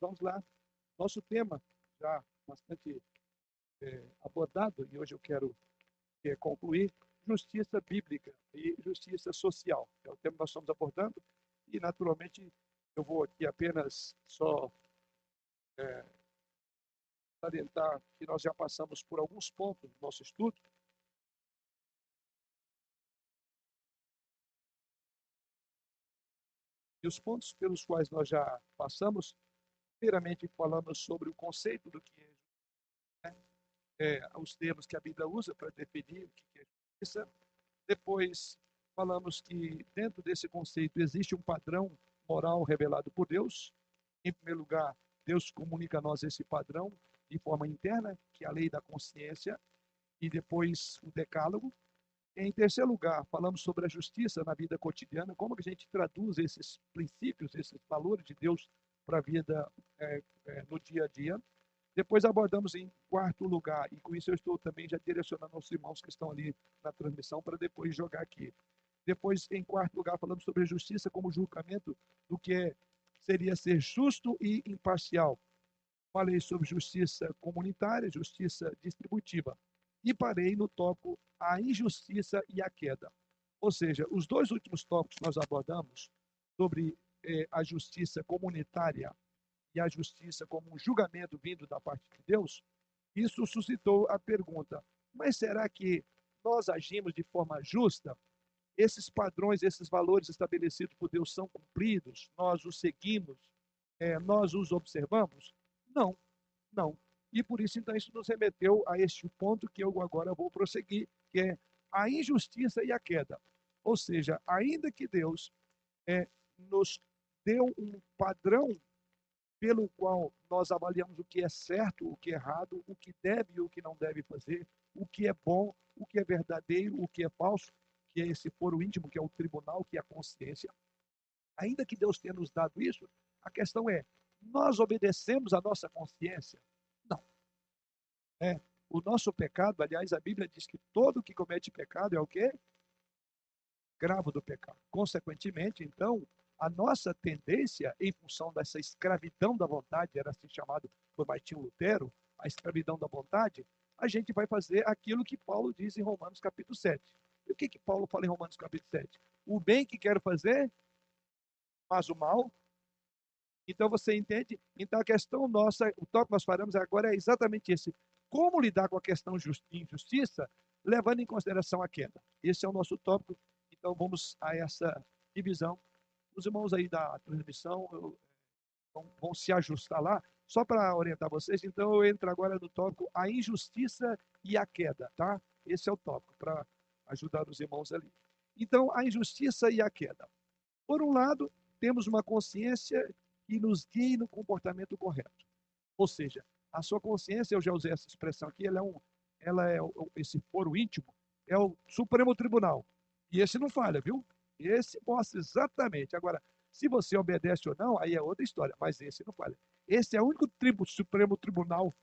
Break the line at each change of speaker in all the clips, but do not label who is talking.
Vamos lá. Nosso tema já bastante é, abordado, e hoje eu quero é, concluir, justiça bíblica e justiça social. É o tema que nós estamos abordando, e naturalmente eu vou aqui apenas só é, salientar que nós já passamos por alguns pontos do nosso estudo, E os pontos pelos quais nós já passamos, primeiramente falamos sobre o conceito do que é, né? é os termos que a Bíblia usa para definir o que é justiça. Depois falamos que dentro desse conceito existe um padrão moral revelado por Deus. Em primeiro lugar, Deus comunica a nós esse padrão de forma interna, que é a lei da consciência, e depois o decálogo, em terceiro lugar, falamos sobre a justiça na vida cotidiana, como que a gente traduz esses princípios, esses valores de Deus para a vida é, é, no dia a dia. Depois abordamos em quarto lugar, e com isso eu estou também já direcionando aos irmãos que estão ali na transmissão para depois jogar aqui. Depois, em quarto lugar, falamos sobre a justiça como julgamento do que é, seria ser justo e imparcial. Falei sobre justiça comunitária, justiça distributiva e parei no tópico a injustiça e a queda. Ou seja, os dois últimos tópicos que nós abordamos sobre eh, a justiça comunitária e a justiça como um julgamento vindo da parte de Deus, isso suscitou a pergunta: mas será que nós agimos de forma justa? Esses padrões, esses valores estabelecidos por Deus são cumpridos? Nós os seguimos? Eh, nós os observamos? Não, não. E por isso, então, isso nos remeteu a este ponto que eu agora vou prosseguir, que é a injustiça e a queda. Ou seja, ainda que Deus é, nos deu um padrão pelo qual nós avaliamos o que é certo, o que é errado, o que deve e o que não deve fazer, o que é bom, o que é verdadeiro, o que é falso, que é esse foro íntimo, que é o tribunal, que é a consciência. Ainda que Deus tenha nos dado isso, a questão é: nós obedecemos a nossa consciência? É, o nosso pecado, aliás, a Bíblia diz que todo que comete pecado é o quê? Gravo do pecado. Consequentemente, então, a nossa tendência, em função dessa escravidão da vontade, era assim chamado por Martinho Lutero, a escravidão da vontade, a gente vai fazer aquilo que Paulo diz em Romanos capítulo 7. E o que, que Paulo fala em Romanos capítulo 7? O bem que quero fazer, mas o mal então você entende? Então a questão nossa, o tópico que nós faremos agora é exatamente esse como lidar com a questão de injustiça, levando em consideração a queda. Esse é o nosso tópico, então vamos a essa divisão. Os irmãos aí da transmissão eu, vão, vão se ajustar lá, só para orientar vocês, então eu entro agora no tópico a injustiça e a queda, tá? Esse é o tópico, para ajudar os irmãos ali. Então, a injustiça e a queda. Por um lado, temos uma consciência que nos guie no comportamento correto. Ou seja, a sua consciência, eu já usei essa expressão aqui, ela é, um, ela é esse foro íntimo, é o Supremo Tribunal. E esse não falha, viu? Esse mostra exatamente. Agora, se você obedece ou não, aí é outra história, mas esse não falha. Esse é o único tribo, Supremo Tribunal,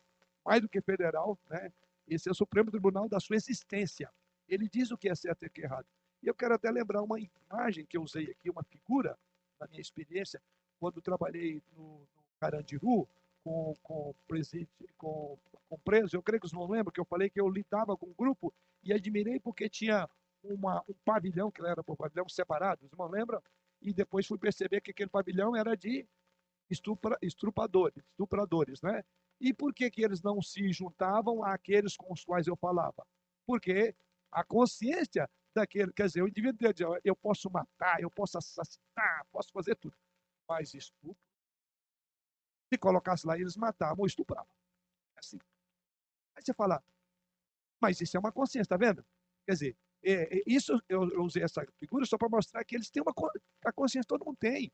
mais do que federal, né? Esse é o Supremo Tribunal da sua existência. Ele diz o que é certo e o que é errado. E eu quero até lembrar uma imagem que eu usei aqui, uma figura, na minha experiência, quando trabalhei no, no Carandiru, com, com, com, com preso, eu creio que vocês não lembram que eu falei que eu lidava com um grupo e admirei porque tinha uma, um pavilhão, que era por pavilhão separado, vocês não lembram? E depois fui perceber que aquele pavilhão era de estupra, estrupadores, estupradores, né? E por que, que eles não se juntavam àqueles com os quais eu falava? Porque a consciência daquele, quer dizer, o indivíduo dizer, eu posso matar, eu posso assassinar, posso fazer tudo, mas estupro se colocasse lá, eles matavam ou estupravam. É assim. Aí você fala, mas isso é uma consciência, tá vendo? Quer dizer, é, é, isso eu, usei essa figura só para mostrar que eles têm uma a consciência todo mundo tem.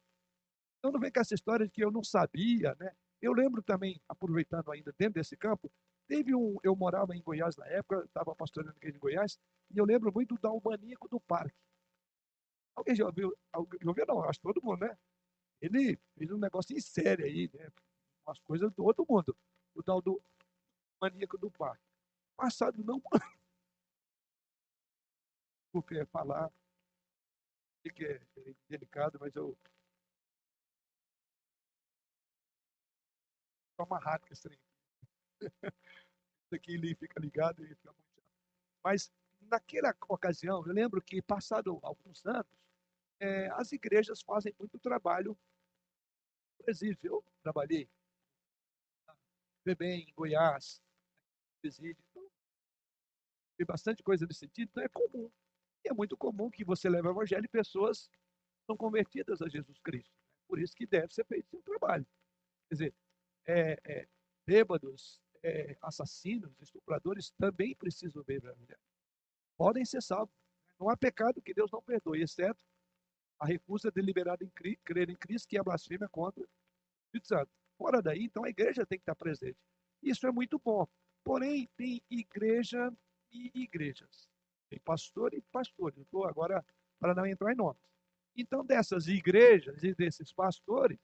Então não vem com essa história de que eu não sabia, né? Eu lembro também, aproveitando ainda dentro desse campo, teve um, eu morava em Goiás na época, estava pastorando aqui em Goiás, e eu lembro muito da maníaco do parque. Alguém já ouviu? Alguém, já ouviu? Não, acho todo mundo, né? Ele fez um negócio em série aí, né? Umas coisas do outro mundo. O tal do maníaco do parque. Passado não. Porque falar. que é delicado, mas eu Toma rápido esse trem. Isso aqui ele fica ligado e fica muito Mas naquela ocasião, eu lembro que, passado alguns anos, é, as igrejas fazem muito trabalho presídio. Eu trabalhei bem em Goiás, presídio. Então, tem bastante coisa nesse sentido, então é comum. E é muito comum que você leve o evangelho e pessoas são convertidas a Jesus Cristo. Por isso que deve ser feito esse trabalho. Quer dizer, é, é, bêbados, é, assassinos, estupradores também precisam ver o evangelho. Podem ser salvos. Não há pecado que Deus não perdoe, exceto a recusa deliberada em crer em Cristo, que é blasfêmia contra o Espírito Santo. Fora daí, então a igreja tem que estar presente. Isso é muito bom. Porém, tem igreja e igrejas. Tem pastor e pastor. Eu estou agora para não entrar em nomes. Então, dessas igrejas e desses pastores,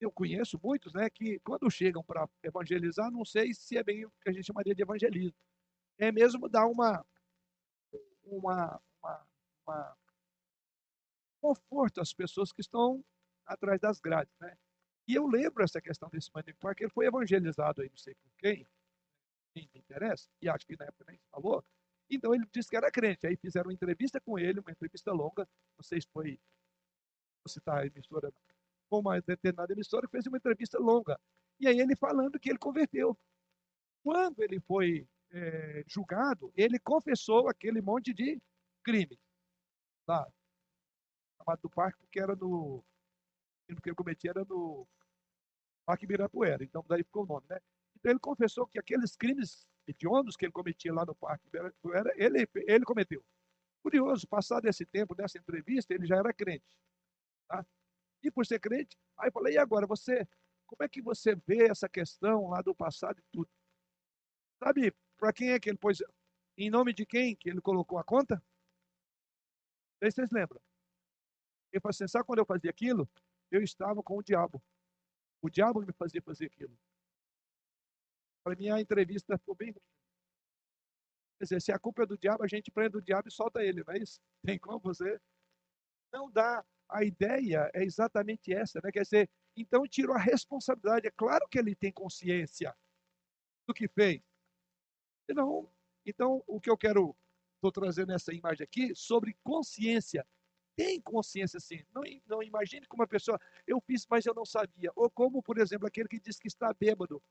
eu conheço muitos, né, que quando chegam para evangelizar, não sei se é bem o que a gente chamaria de evangelismo. É mesmo dar uma, uma, uma, uma conforto às pessoas que estão atrás das grades, né? E eu lembro essa questão desse Manning Park, ele foi evangelizado aí, não sei por quem, quem me interessa, e acho que na época nem falou. Então ele disse que era crente. Aí fizeram uma entrevista com ele, uma entrevista longa. Não sei se foi, vou citar a emissora, com uma determinada emissora, fez uma entrevista longa. E aí ele falando que ele converteu. Quando ele foi é, julgado, ele confessou aquele monte de crime. Lá, chamado do parque, porque era no. O que ele cometia era no Parque Ibirapuera. Então, daí ficou o nome, né? Então, ele confessou que aqueles crimes hediondos que ele cometia lá no Parque Ibirapuera, ele, ele cometeu. Curioso, passado esse tempo, dessa entrevista, ele já era crente. Tá? E por ser crente, aí eu falei, e agora, você, como é que você vê essa questão lá do passado e tudo? Sabe, para quem é que ele pôs, em nome de quem que ele colocou a conta? Aí vocês lembram. Ele falou assim, sabe quando eu fazia aquilo? Eu estava com o diabo. O diabo me fazia fazer aquilo. Para mim, a entrevista ficou bem ruim. Quer dizer, se a culpa é do diabo, a gente prende o diabo e solta ele, não é isso? Tem como você? Não dá. A ideia é exatamente essa, né? Quer dizer, então tirou a responsabilidade. É claro que ele tem consciência do que fez. Então, o que eu quero, estou trazendo essa imagem aqui, sobre consciência tem consciência sim. Não, não imagine como uma pessoa, eu fiz, mas eu não sabia. Ou como, por exemplo, aquele que diz que está bêbado.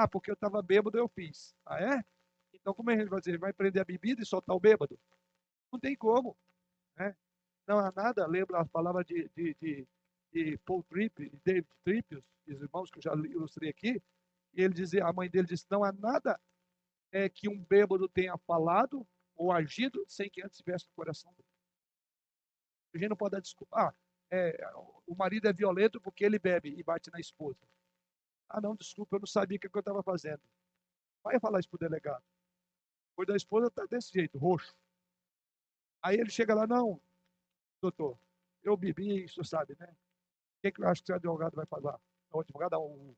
Ah, porque eu estava bêbado, eu fiz. Ah, é? Então, como é que ele vai dizer? Vai prender a bebida e soltar o bêbado? Não tem como. Né? Não há nada, lembra a palavra de, de, de, de Paul Tripp, de David Tripp, os irmãos que eu já ilustrei aqui, ele dizia, a mãe dele disse, não há nada é, que um bêbado tenha falado ou agido sem que antes tivesse no coração dele. A gente não pode dar desculpa. Ah, é, o marido é violento porque ele bebe e bate na esposa. Ah, não, desculpa, eu não sabia o que eu estava fazendo. Vai falar isso para o delegado. Depois da esposa está desse jeito, roxo. Aí ele chega lá, não, doutor, eu bebi, isso sabe, né? O que, que eu acho que o advogado vai falar? O advogado, o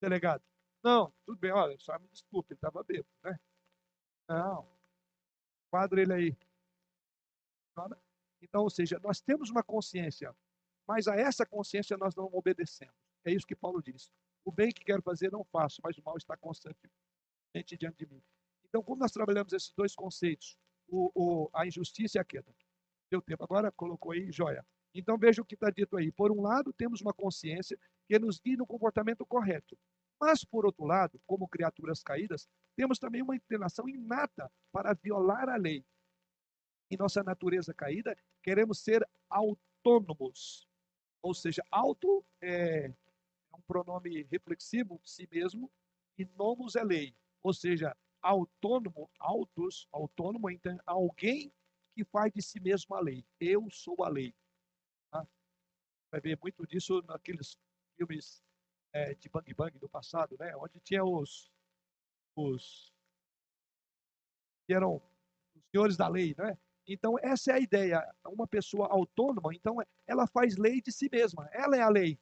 delegado. Não, tudo bem, olha, só me desculpe, ele estava bêbado, né? Não, quadra ele aí. Então, ou seja, nós temos uma consciência, mas a essa consciência nós não obedecemos. É isso que Paulo diz. O bem que quero fazer não faço, mas o mal está constantemente diante de mim. Então, como nós trabalhamos esses dois conceitos, o, o, a injustiça e a queda? Deu tempo. Agora colocou aí, joia. Então, veja o que está dito aí. Por um lado, temos uma consciência que nos guia no comportamento correto. Mas, por outro lado, como criaturas caídas, temos também uma inclinação inata para violar a lei em nossa natureza caída, queremos ser autônomos. Ou seja, auto é, pronome reflexivo si mesmo e nomos é lei. Ou seja, autônomo, autos, autônomo, então, alguém que faz de si mesmo a lei. Eu sou a lei. Tá? Vai ver muito disso naqueles filmes é, de Bang Bang do passado, né? onde tinha os, os que eram os senhores da lei, né? Então, essa é a ideia. Uma pessoa autônoma, então, ela faz lei de si mesma. Ela é a lei.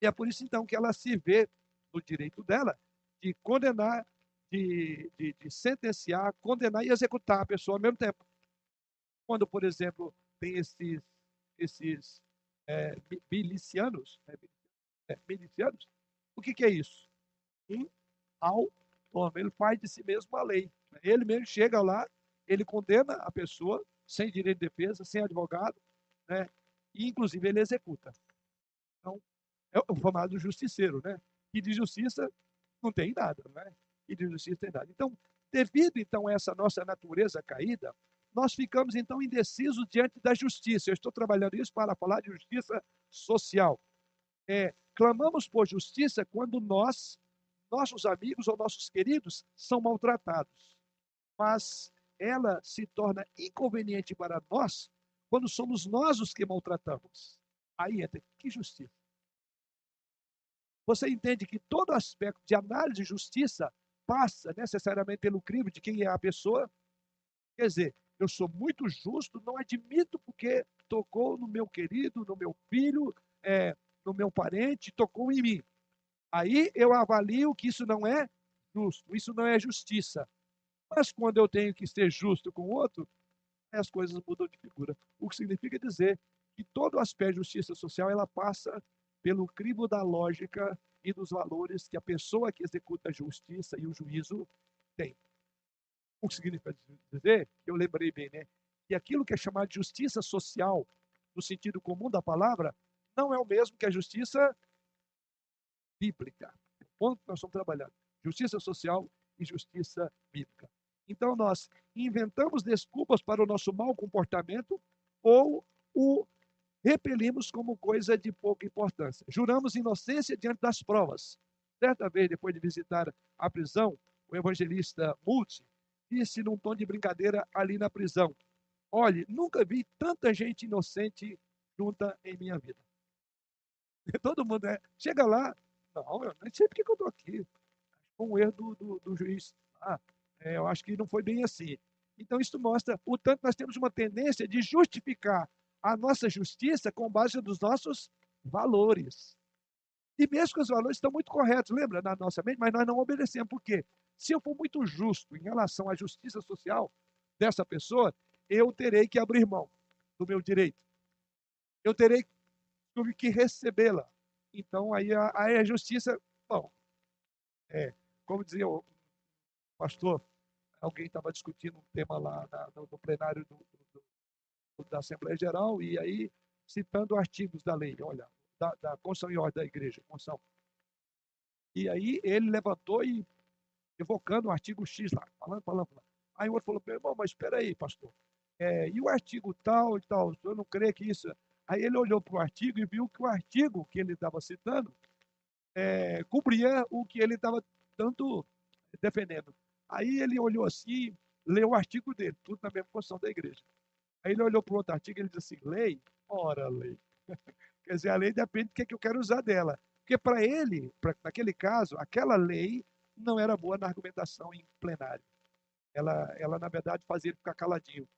E é por isso, então, que ela se vê no direito dela de condenar, de, de, de sentenciar, condenar e executar a pessoa ao mesmo tempo. Quando, por exemplo, tem esses, esses é, milicianos, é, milicianos, O que, que é isso? Um autônomo. Ele faz de si mesmo a lei. Ele mesmo chega lá, ele condena a pessoa sem direito de defesa, sem advogado, né? e inclusive ele executa. Então, é o chamado justiceiro, né? E de justiça não tem nada, né? E de justiça tem nada. Então, devido então a essa nossa natureza caída, nós ficamos então indecisos diante da justiça. Eu estou trabalhando isso para falar de justiça social. É, clamamos por justiça quando nós, nossos amigos ou nossos queridos são maltratados. Mas ela se torna inconveniente para nós quando somos nós os que maltratamos. Aí entra, que justiça? Você entende que todo aspecto de análise de justiça passa necessariamente pelo crime de quem é a pessoa? Quer dizer, eu sou muito justo, não admito porque tocou no meu querido, no meu filho, é, no meu parente, tocou em mim. Aí eu avalio que isso não é justo, isso não é justiça. Mas quando eu tenho que ser justo com o outro, as coisas mudam de figura. O que significa dizer que todo aspecto de justiça social ela passa pelo crivo da lógica e dos valores que a pessoa que executa a justiça e o juízo tem. O que significa dizer, eu lembrei bem, né? Que aquilo que é chamado de justiça social, no sentido comum da palavra, não é o mesmo que a justiça bíblica. O ponto que nós estamos trabalhando. Justiça social e justiça bíblica. Então, nós inventamos desculpas para o nosso mau comportamento ou o repelimos como coisa de pouca importância. Juramos inocência diante das provas. Certa vez, depois de visitar a prisão, o evangelista Multi disse num tom de brincadeira ali na prisão: Olhe, nunca vi tanta gente inocente junta em minha vida. E todo mundo é, chega lá, não, eu nem sei porque que eu estou aqui. Foi um erro do, do, do juiz. Ah, é, eu acho que não foi bem assim. Então, isso mostra o tanto nós temos uma tendência de justificar a nossa justiça com base nos nossos valores. E mesmo que os valores estão muito corretos, lembra, na nossa mente, mas nós não obedecemos. Por quê? Se eu for muito justo em relação à justiça social dessa pessoa, eu terei que abrir mão do meu direito. Eu terei que recebê-la. Então, aí a, aí a justiça, bom, é, como dizia o pastor, alguém estava discutindo um tema lá na, no, no, plenário do, do, do, da Assembleia Geral, e aí citando artigos da lei, olha, da, da Constituição e Ordem da Igreja, Constituição. E aí ele levantou e evocando o artigo X lá, falando, falando, falando. Aí o outro falou, meu irmão, mas espera aí, pastor, é, e o artigo tal e tal, eu não creio que isso... Aí ele olhou para o artigo e viu que o artigo que ele estava citando é, cobria o que ele estava tanto defendendo. Aí ele olhou assim, leu o artigo dele, tudo na mesma posição da igreja. Aí ele olhou para outro artigo e ele disse assim, lei? Ora, lei. Quer dizer, a lei depende do que, é que eu quero usar dela. Porque para ele, pra, naquele caso, aquela lei não era boa na argumentação em plenário. Ela, ela na verdade, fazia ele ficar caladinho.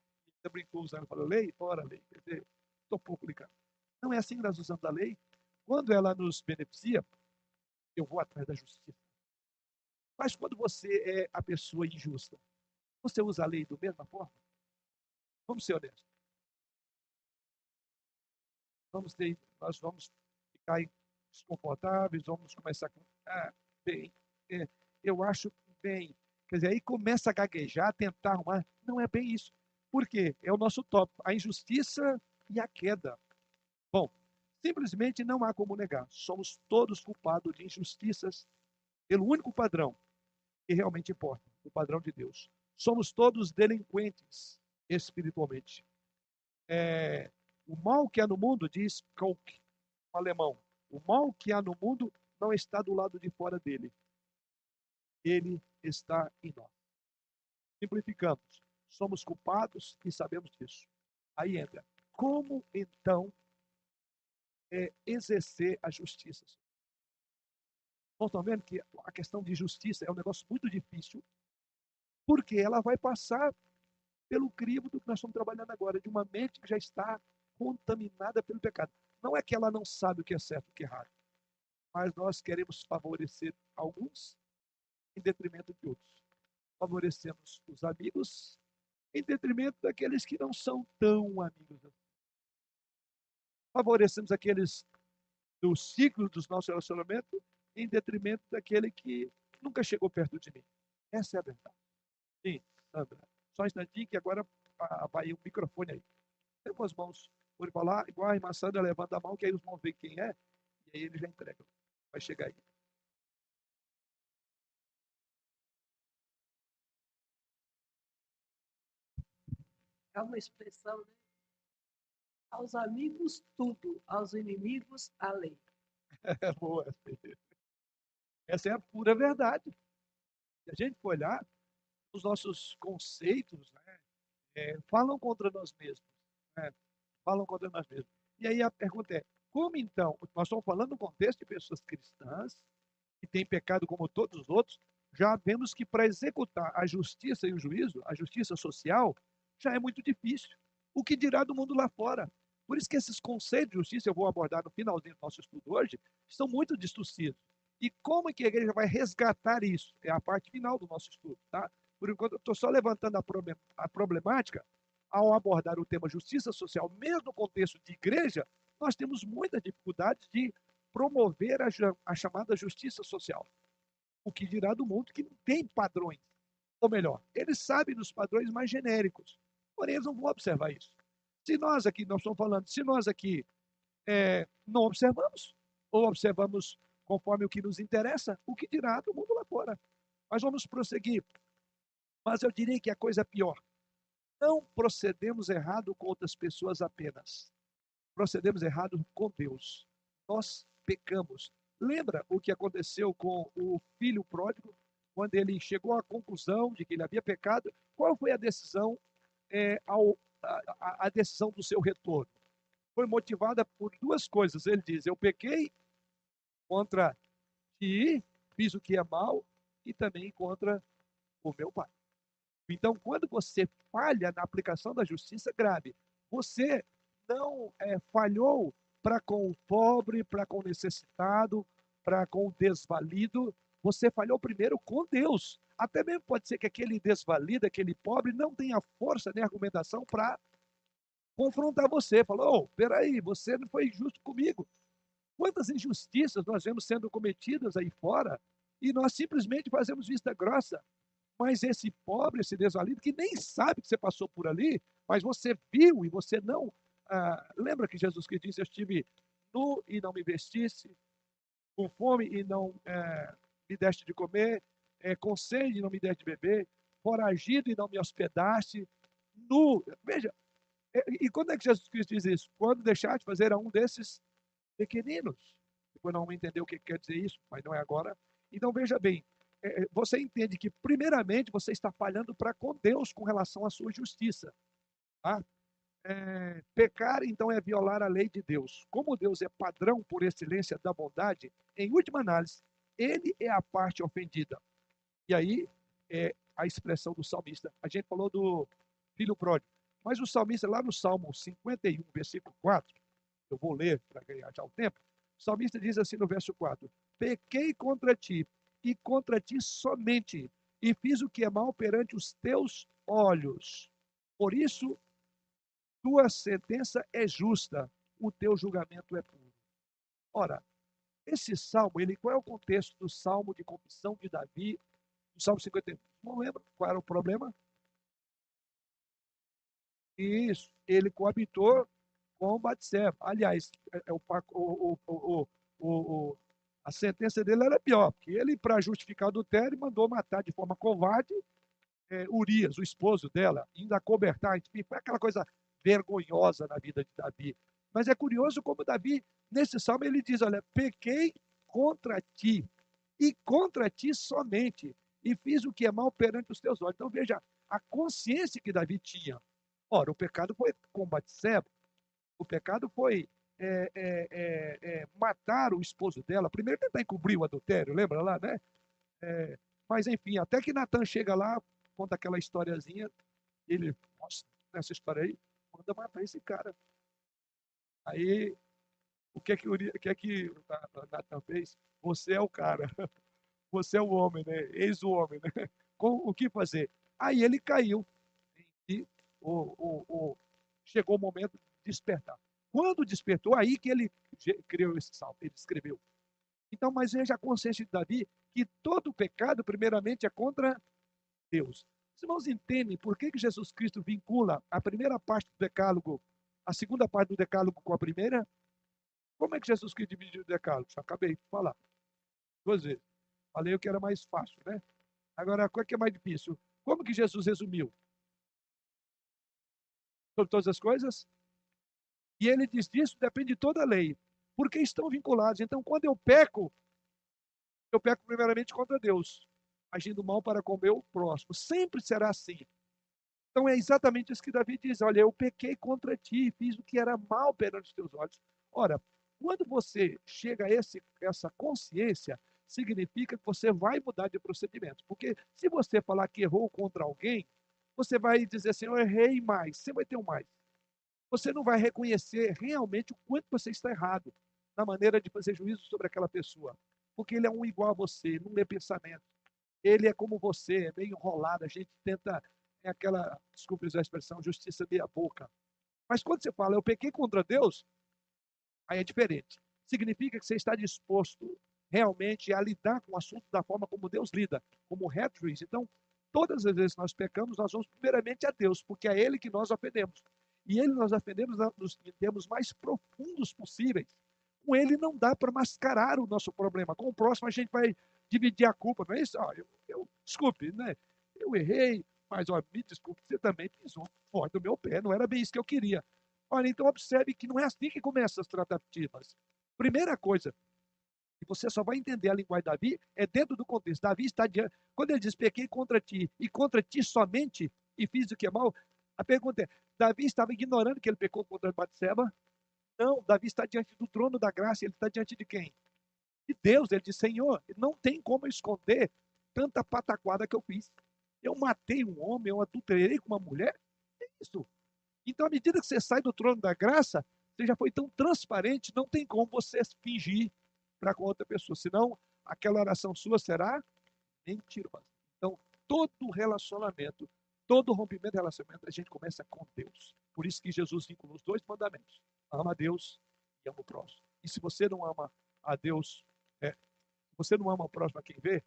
Ele brincou usando, falou, lei? Ora, lei. Quer dizer, estou pouco ligado. Não é assim que nós usamos a lei. Quando ela nos beneficia, eu vou atrás da justiça. Mas quando você é a pessoa injusta, você usa a lei da mesma forma? Vamos ser honestos. Vamos ter, nós vamos ficar desconfortáveis, vamos começar com, ah, bem, é, eu acho bem. Quer dizer, aí começa a gaguejar, tentar arrumar. Não é bem isso. Por quê? É o nosso tópico, a injustiça e a queda. Bom, simplesmente não há como negar. Somos todos culpados de injustiças pelo único padrão, que realmente importa, o padrão de Deus. Somos todos delinquentes espiritualmente. É, o mal que há no mundo, diz Koch, um alemão, o mal que há no mundo não está do lado de fora dele. Ele está em nós. Simplificamos. Somos culpados e sabemos disso. Aí entra. Como então é, exercer a justiça? estão vendo que a questão de justiça é um negócio muito difícil, porque ela vai passar pelo crivo do que nós estamos trabalhando agora, de uma mente que já está contaminada pelo pecado. Não é que ela não sabe o que é certo e o que é errado, mas nós queremos favorecer alguns em detrimento de outros. Favorecemos os amigos em detrimento daqueles que não são tão amigos. Favorecemos aqueles do ciclo dos nossos relacionamentos em detrimento daquele que nunca chegou perto de mim. Essa é a verdade. Sim, Sandra. Só um instantinho que agora vai o microfone aí. Tem as mãos por falar, igual a irmã Sandra levanta a mão, que aí os irmãos veem quem é, e aí ele já entrega. Vai chegar aí.
É uma expressão, né? Aos amigos, tudo. Aos inimigos, a lei.
É boa. Essa é a pura verdade. Se a gente for olhar, os nossos conceitos né, é, falam contra nós mesmos. Né, falam contra nós mesmos. E aí a pergunta é, como então? Nós estamos falando no contexto de pessoas cristãs que têm pecado como todos os outros. Já vemos que para executar a justiça e o juízo, a justiça social, já é muito difícil. O que dirá do mundo lá fora? Por isso que esses conceitos de justiça, eu vou abordar no finalzinho do nosso estudo hoje, estão muito distorcidos. E como é que a igreja vai resgatar isso? É a parte final do nosso estudo, tá? Por enquanto, estou só levantando a problemática ao abordar o tema justiça social, mesmo no contexto de igreja, nós temos muita dificuldade de promover a, a chamada justiça social. O que dirá do mundo que não tem padrões. Ou melhor, eles sabem dos padrões mais genéricos, porém eles não vão observar isso. Se nós aqui, nós estamos falando, se nós aqui é, não observamos, ou observamos conforme o que nos interessa, o que dirá do mundo lá fora. Mas vamos prosseguir. Mas eu diria que a coisa é pior. Não procedemos errado com outras pessoas apenas procedemos errado com Deus. Nós pecamos. Lembra o que aconteceu com o filho pródigo, quando ele chegou à conclusão de que ele havia pecado? Qual foi a decisão, é, ao, a, a decisão do seu retorno? Foi motivada por duas coisas. Ele diz: Eu pequei contra ti, fiz o que é mal, e também contra o meu pai. Então, quando você falha na aplicação da justiça grave, você não é, falhou para com o pobre, para com o necessitado, para com o desvalido, você falhou primeiro com Deus. Até mesmo pode ser que aquele desvalido, aquele pobre, não tenha força nem argumentação para confrontar você. Falou, oh, peraí, você não foi justo comigo. Quantas injustiças nós vemos sendo cometidas aí fora e nós simplesmente fazemos vista grossa. Mas esse pobre, esse desvalido, que nem sabe que você passou por ali, mas você viu e você não ah, lembra que Jesus que disse: Eu estive nu e não me vestisse, com fome e não é, me deste de comer, é, com sede e não me deste de beber, foragido e não me hospedaste, nu. Veja, e, e quando é que Jesus Cristo diz isso? Quando deixar de fazer a um desses pequeninos. Depois não vamos entender o que quer dizer isso, mas não é agora. Então veja bem, você entende que primeiramente você está falhando para com Deus com relação à sua justiça. Tá? É, pecar, então, é violar a lei de Deus. Como Deus é padrão por excelência da bondade, em última análise, ele é a parte ofendida. E aí é a expressão do salmista. A gente falou do filho pródigo, mas o salmista, lá no Salmo 51, versículo 4, eu vou ler para ganhar já o tempo, o salmista diz assim no verso 4: Pequei contra ti, e contra ti somente, e fiz o que é mal perante os teus olhos. Por isso tua sentença é justa, o teu julgamento é puro. Ora, esse salmo, ele, qual é o contexto do salmo de confissão de Davi, do salmo 51? Não lembro qual era o problema? Isso, ele coabitou com Batseba. Aliás, é, é o, o, o, o, a sentença dele era pior, porque ele, para justificar o adultério, mandou matar de forma covarde é, Urias, o esposo dela, ainda cobertar, enfim, foi aquela coisa vergonhosa na vida de Davi. Mas é curioso como Davi, nesse salmo, ele diz: Olha, pequei contra ti, e contra ti somente, e fiz o que é mal perante os teus olhos. Então veja a consciência que Davi tinha. Ora, o pecado foi com Batseba, o pecado foi é, é, é, é, matar o esposo dela. Primeiro tentar encobrir o adultério, lembra lá, né? É, mas enfim, até que Natan chega lá, conta aquela historiazinha, ele, nossa, nessa história aí, manda matar esse cara. Aí, o que é que, o que, é que Natan fez? Você é o cara. Você é o homem, né? Eis o homem, né? Com, o que fazer? Aí ele caiu. E o, o, o, chegou o momento de despertar. Quando despertou, aí que ele criou esse salmo, ele escreveu. Então, mas veja a consciência de Davi que todo pecado, primeiramente, é contra Deus. Os irmãos entendem por que, que Jesus Cristo vincula a primeira parte do decálogo, a segunda parte do decálogo com a primeira? Como é que Jesus Cristo dividiu o decálogo? Já acabei de falar. Duas vezes. Falei o que era mais fácil, né? Agora, qual é que é mais difícil? Como que Jesus resumiu? Sobre todas as coisas? E ele diz disso depende de toda a lei, porque estão vinculados. Então, quando eu peco, eu peco primeiramente contra Deus, agindo mal para com o meu próximo. Sempre será assim. Então é exatamente isso que Davi diz: Olha, eu pequei contra ti, fiz o que era mal perante os teus olhos. Ora, quando você chega a esse, essa consciência, significa que você vai mudar de procedimento. Porque se você falar que errou contra alguém, você vai dizer assim: Eu errei mais, você vai ter um mais. Você não vai reconhecer realmente o quanto você está errado na maneira de fazer juízo sobre aquela pessoa porque ele é um igual a você, não lê pensamento. Ele é como você, é meio enrolado, a gente tenta, é aquela, desculpe usar a expressão, justiça meia boca. Mas quando você fala, eu pequei contra Deus, aí é diferente. Significa que você está disposto realmente a lidar com o assunto da forma como Deus lida, como reto. Então, todas as vezes que nós pecamos, nós vamos primeiramente a Deus, porque é Ele que nós ofendemos. E Ele nós ofendemos nos termos mais profundos possíveis. Com ele não dá para mascarar o nosso problema. Com o próximo a gente vai dividir a culpa, não é isso? Ah, eu, eu, desculpe, né? Eu errei, mas ó, me desculpe, você também pisou fora do meu pé, não era bem isso que eu queria. Olha, então observe que não é assim que começam as tratativas. Primeira coisa, e você só vai entender a linguagem de Davi, é dentro do contexto. Davi está diante, quando ele diz pequei contra ti e contra ti somente e fiz o que é mal, a pergunta é, Davi estava ignorando que ele pecou contra Batseba? Não, Davi está diante do trono da graça, ele está diante de quem? De Deus. Ele diz: Senhor, não tem como esconder tanta pataquada que eu fiz. Eu matei um homem, eu adulterei com uma mulher. É isso. Então, à medida que você sai do trono da graça, você já foi tão transparente, não tem como você fingir para com outra pessoa. Senão, aquela oração sua será mentirosa. Então, todo relacionamento, todo rompimento de relacionamento, a gente começa com Deus. Por isso que Jesus vinculou os dois mandamentos ama a Deus e ama o próximo. E se você não ama a Deus, é, se você não ama o próximo a quem vê,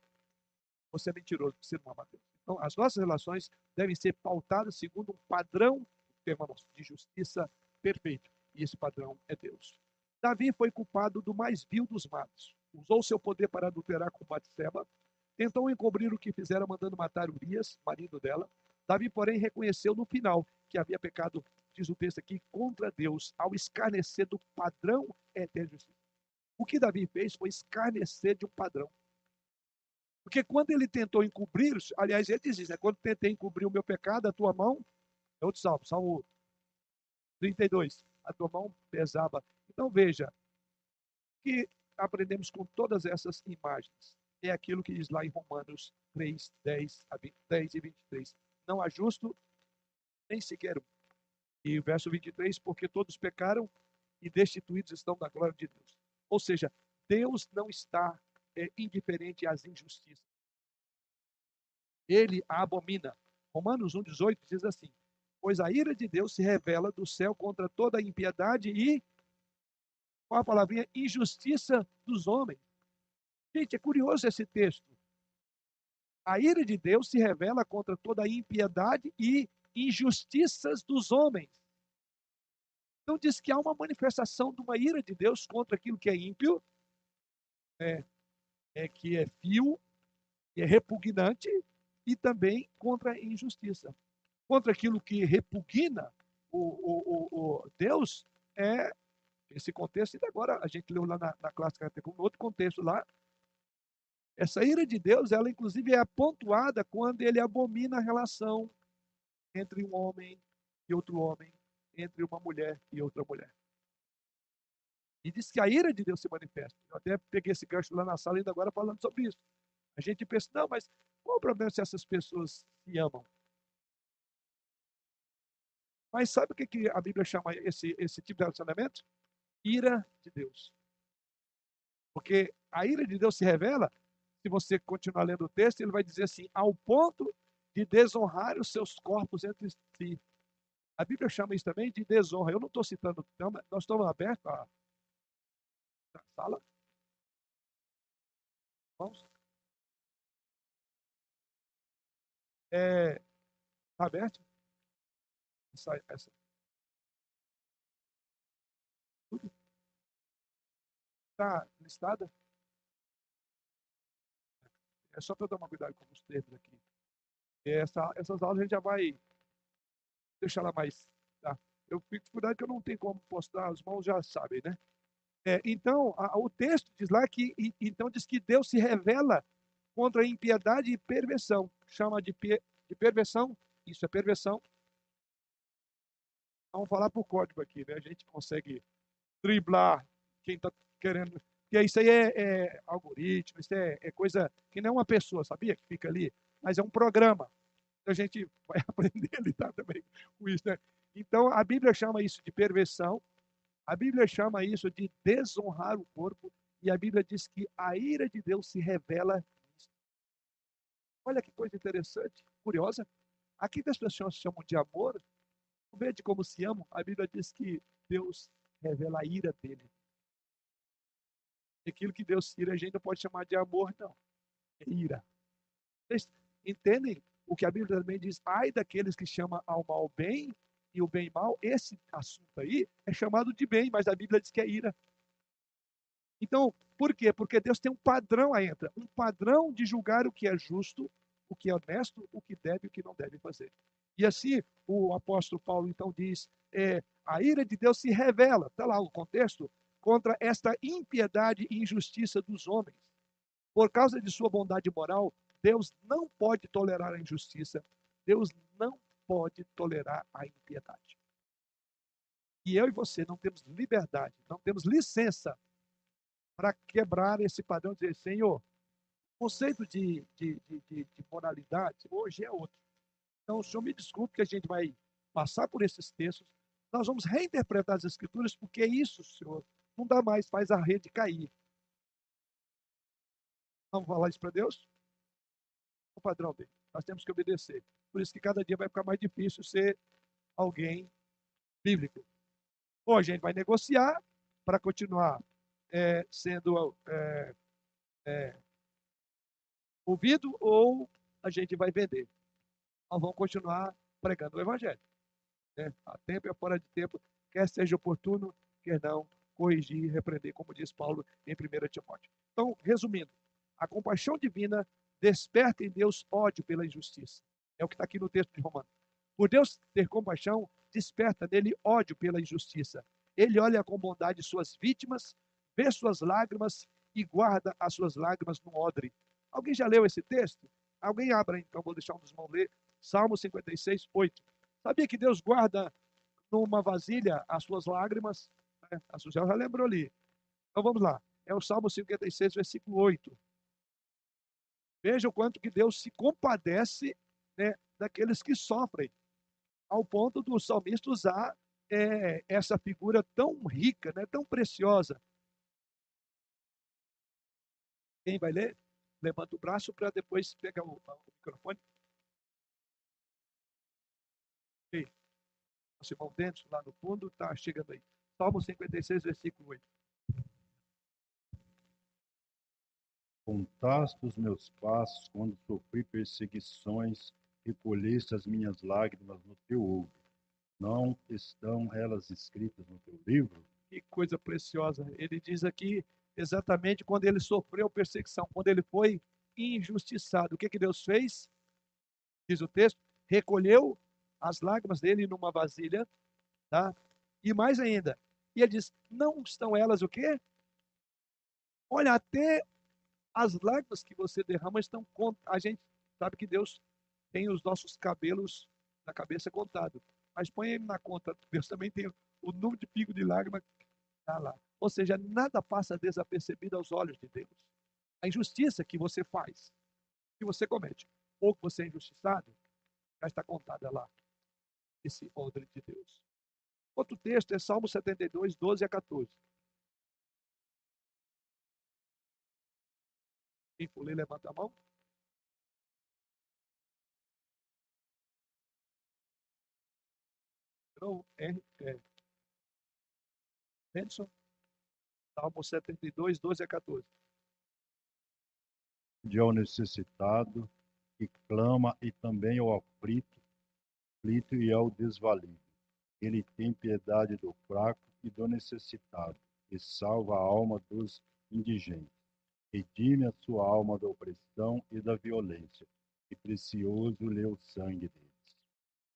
você é mentiroso, você não ama a Deus. Então, as nossas relações devem ser pautadas segundo um padrão de justiça perfeito. E esse padrão é Deus. Davi foi culpado do mais vil dos matos. Usou seu poder para adulterar com Batseba, tentou encobrir o que fizera mandando matar Urias, marido dela. Davi, porém, reconheceu no final que havia pecado diz o texto aqui, contra Deus, ao escarnecer do padrão eterno. O que Davi fez foi escarnecer de um padrão. Porque quando ele tentou encobrir, aliás, ele diz isso, né? quando tentei encobrir o meu pecado, a tua mão, é outro salmo, salmo 32, a tua mão pesava. Então veja, que aprendemos com todas essas imagens é aquilo que diz lá em Romanos 3, 10, 10 e 23. Não há justo nem sequer um. E o verso 23, porque todos pecaram e destituídos estão da glória de Deus. Ou seja, Deus não está é, indiferente às injustiças. Ele a abomina. Romanos 1,18 diz assim: Pois a ira de Deus se revela do céu contra toda a impiedade e, qual a palavrinha? Injustiça dos homens. Gente, é curioso esse texto. A ira de Deus se revela contra toda a impiedade e injustiças dos homens. Então diz que há uma manifestação de uma ira de Deus contra aquilo que é ímpio, é, é que é fio, que é repugnante, e também contra a injustiça. Contra aquilo que repugna o, o, o, Deus, é esse contexto, e agora a gente leu lá na, na clássica, um outro contexto lá, essa ira de Deus, ela inclusive é pontuada quando ele abomina a relação entre um homem e outro homem, entre uma mulher e outra mulher. E diz que a ira de Deus se manifesta. Eu até peguei esse gancho lá na sala ainda agora falando sobre isso. A gente pensa, não, mas qual o problema se essas pessoas se amam? Mas sabe o que, que a Bíblia chama esse, esse tipo de relacionamento? Ira de Deus. Porque a ira de Deus se revela, se você continuar lendo o texto, ele vai dizer assim, ao ponto de desonrar os seus corpos entre si. A Bíblia chama isso também de desonra. Eu não estou citando, nós estamos abertos à, sala. Irmãos? É, tá aberto? Essa, essa. Está listada? É só para dar uma cuidado com os termos aqui. Essa, essas aulas a gente já vai deixar lá mais. Tá? Eu fico cuidado que eu não tenho como postar, os irmãos já sabem, né? É, então, a, o texto diz lá que, e, então diz que Deus se revela contra a impiedade e perversão. Chama de, de perversão, isso é perversão. Vamos falar por código aqui, né? A gente consegue driblar quem está querendo. Porque isso aí é, é algoritmo, isso é, é, coisa que não é uma pessoa, sabia? Que fica ali, mas é um programa. A gente vai aprender a lidar também com isso, né? Então, a Bíblia chama isso de perversão, a Bíblia chama isso de desonrar o corpo, e a Bíblia diz que a ira de Deus se revela Olha que coisa interessante, curiosa. Aqui as pessoas chamam de amor. Veja como se amam. A Bíblia diz que Deus revela a ira dele. Aquilo que Deus ira, a gente não pode chamar de amor, não. É ira. Vocês entendem o que a Bíblia também diz? Ai daqueles que chamam ao mal bem e o bem mal. Esse assunto aí é chamado de bem, mas a Bíblia diz que é ira. Então, por quê? Porque Deus tem um padrão aí, entra, um padrão de julgar o que é justo, o que é honesto, o que deve e o que não deve fazer. E assim, o apóstolo Paulo então diz: é, a ira de Deus se revela, está lá o contexto, contra esta impiedade e injustiça dos homens. Por causa de sua bondade moral, Deus não pode tolerar a injustiça, Deus não pode tolerar a impiedade. E eu e você não temos liberdade, não temos licença para quebrar esse padrão e dizer, Senhor, o conceito de, de, de, de, moralidade hoje é outro. Então, o Senhor me desculpe que a gente vai passar por esses textos, nós vamos reinterpretar as Escrituras, porque é isso, Senhor, não dá mais, faz a rede cair. Vamos falar isso para Deus? O padrão dele. Nós temos que obedecer. Por isso que cada dia vai ficar mais difícil ser alguém bíblico. Ou a gente vai negociar para continuar é, sendo é, é, ouvido ou a gente vai vender. Nós vamos continuar pregando o Evangelho. Né? A tempo e fora de tempo, quer seja oportuno, quer não, corrigir e repreender, como diz Paulo em 1 Timóteo. Então, resumindo, a compaixão divina desperta em Deus ódio pela injustiça. É o que está aqui no texto de Romanos. Por Deus ter compaixão, desperta nele ódio pela injustiça. Ele olha com bondade suas vítimas vê suas lágrimas e guarda as suas lágrimas no odre. Alguém já leu esse texto? Alguém abra, então, vou deixar um dos irmãos ler. Salmo 56, 8. Sabia que Deus guarda numa vasilha as suas lágrimas? É, a Suzana já lembrou ali. Então vamos lá. É o Salmo 56, versículo 8. Veja o quanto que Deus se compadece né, daqueles que sofrem, ao ponto do salmista usar é, essa figura tão rica, né, tão preciosa, quem vai ler? Levanta o braço para depois pegar o, o microfone. Ok. Nosso irmão lá no fundo, está chegando aí. Salmo 56, versículo 8.
Contaste os meus passos quando sofri perseguições, recolheste as minhas lágrimas no teu olho. Não estão elas escritas no teu livro?
Que coisa preciosa. Ele diz aqui exatamente quando ele sofreu perseguição, quando ele foi injustiçado. O que, que Deus fez? Diz o texto: recolheu as lágrimas dele numa vasilha, tá? E mais ainda, e ele diz: não estão elas o quê? Olha, até as lágrimas que você derrama estão a gente sabe que Deus tem os nossos cabelos na cabeça contado, mas põe ele na conta. Deus também tem o número de pico de lágrima que está lá. Ou seja, nada passa desapercebido aos olhos de Deus. A injustiça que você faz, que você comete, ou que você é injustiçado, já está contada lá, esse ordem de Deus. Outro texto é Salmo 72, 12 a 14. Quem for ler, levanta a mão. Então, é. Benson. Salmo 72, 12 a 14.
de ao necessitado, que clama e também ao aflito, aflito e ao desvalido. Ele tem piedade do fraco e do necessitado, e salva a alma dos indigentes. Redime a sua alma da opressão e da violência, e precioso lhe o sangue deles.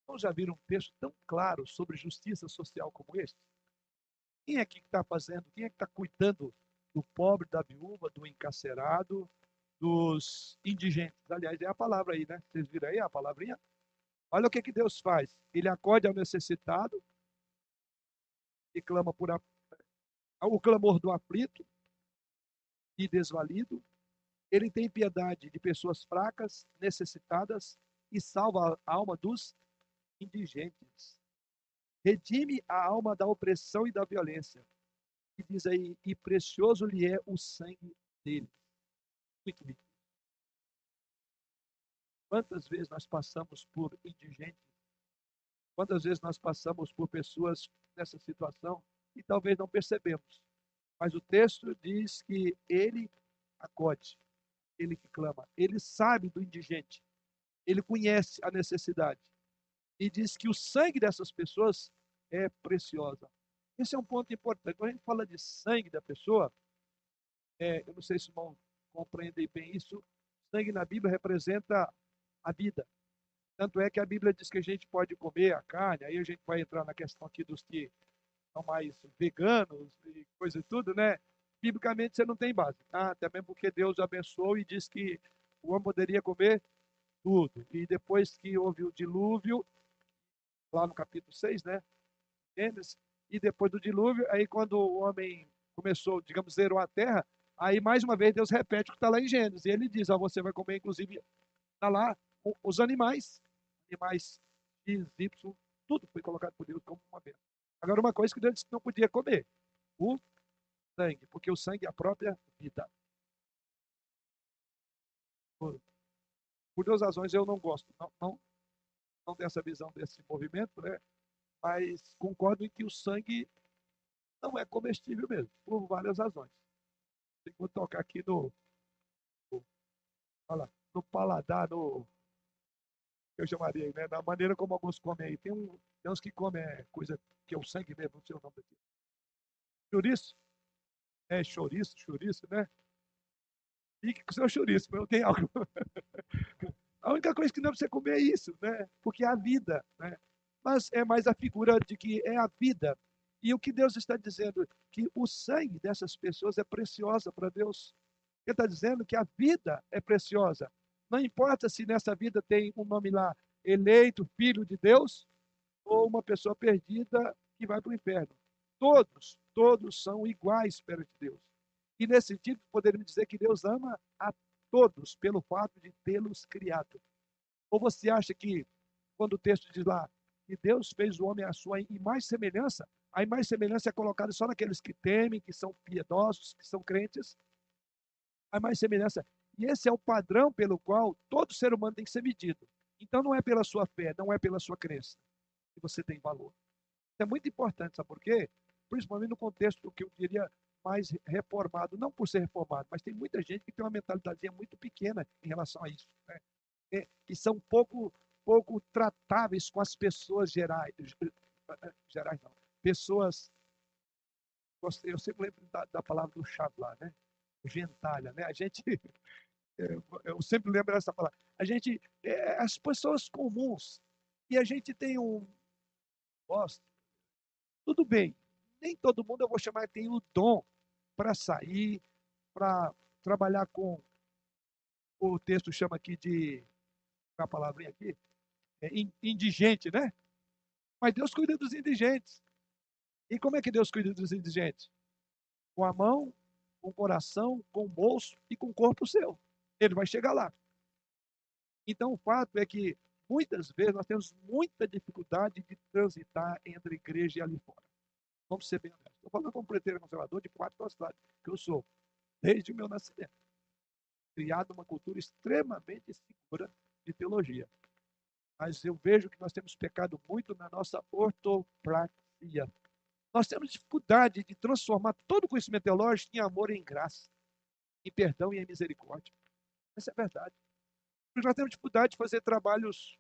Então já viram um texto tão claro sobre justiça social como este? Quem é que está fazendo? Quem é que está cuidando do pobre, da viúva, do encarcerado, dos indigentes? Aliás, é a palavra aí, né? Vocês viram aí a palavrinha? Olha o que, que Deus faz. Ele acode ao necessitado e clama por o clamor do aflito e desvalido. Ele tem piedade de pessoas fracas, necessitadas e salva a alma dos indigentes. Redime a alma da opressão e da violência. E diz aí, e precioso lhe é o sangue dele. Muito lindo. Quantas vezes nós passamos por indigentes? Quantas vezes nós passamos por pessoas nessa situação e talvez não percebemos? Mas o texto diz que ele acode, ele que clama, ele sabe do indigente, ele conhece a necessidade e diz que o sangue dessas pessoas é preciosa. Esse é um ponto importante. Quando a gente fala de sangue da pessoa, é, eu não sei se vão compreender bem isso. Sangue na Bíblia representa a vida. Tanto é que a Bíblia diz que a gente pode comer a carne, aí a gente vai entrar na questão aqui dos que são mais veganos e coisa e tudo, né? Biblicamente você não tem base, tá? Até mesmo porque Deus abençoou e diz que o homem poderia comer tudo. E depois que houve o dilúvio, lá no capítulo 6, né? E depois do dilúvio, aí quando o homem começou, digamos, zerou a terra, aí mais uma vez Deus repete o que está lá em Gênesis. E ele diz: ah, você vai comer, inclusive, está lá os animais, animais X, Y, tudo foi colocado por Deus como uma bênção. Agora, uma coisa que Deus disse que não podia comer: o sangue, porque o sangue é a própria vida. Por, por duas razões eu não gosto, não, não, não dessa visão desse movimento, né? mas concordo em que o sangue não é comestível mesmo, por várias razões. Vou tocar aqui no, no, no paladar, no eu chamaria, né? Da maneira como alguns comem aí. Tem, um, tem uns que comem é, coisa que é o sangue mesmo, não sei o nome daqui. Chouriço? É, chouriço, chouriço, né? Com o seu chouriço, eu tenho algo. a única coisa que não é você comer é isso, né? Porque é a vida, né? Mas é mais a figura de que é a vida. E o que Deus está dizendo? Que o sangue dessas pessoas é preciosa para Deus. Ele está dizendo que a vida é preciosa. Não importa se nessa vida tem um nome lá, eleito, filho de Deus, ou uma pessoa perdida que vai para o inferno. Todos, todos são iguais perante Deus. E nesse sentido, poderíamos dizer que Deus ama a todos pelo fato de tê-los criado. Ou você acha que, quando o texto diz lá, que Deus fez o homem à sua imagem e semelhança, a imagem e semelhança é colocada só naqueles que temem, que são piedosos, que são crentes. A imagem e semelhança e esse é o padrão pelo qual todo ser humano tem que ser medido. Então não é pela sua fé, não é pela sua crença que você tem valor. Isso é muito importante, sabe por quê? Principalmente no contexto que eu diria mais reformado, não por ser reformado, mas tem muita gente que tem uma mentalidade muito pequena em relação a isso, né? É, que são pouco pouco tratáveis com as pessoas gerais, gerais não, pessoas eu sempre lembro da, da palavra do lá, né? Gentalha, né? A gente eu sempre lembro dessa palavra. A gente, é, as pessoas comuns, e a gente tem um. Gosto. Tudo bem, nem todo mundo eu vou chamar tem o dom para sair, para trabalhar com. O texto chama aqui de. A palavrinha aqui? É indigente, né? Mas Deus cuida dos indigentes. E como é que Deus cuida dos indigentes? Com a mão, com o coração, com o bolso e com o corpo seu. Ele vai chegar lá. Então, o fato é que muitas vezes nós temos muita dificuldade de transitar entre igreja e ali fora. Vamos ser bem honestos. Estou falando como preteiro conservador de quatro postulados, que eu sou, desde o meu nascimento. Criado uma cultura extremamente segura de teologia. Mas eu vejo que nós temos pecado muito na nossa ortopraxia. Nós temos dificuldade de transformar todo o conhecimento teológico em amor e em graça, em perdão e em misericórdia. Essa é a verdade. Nós temos dificuldade de fazer trabalhos,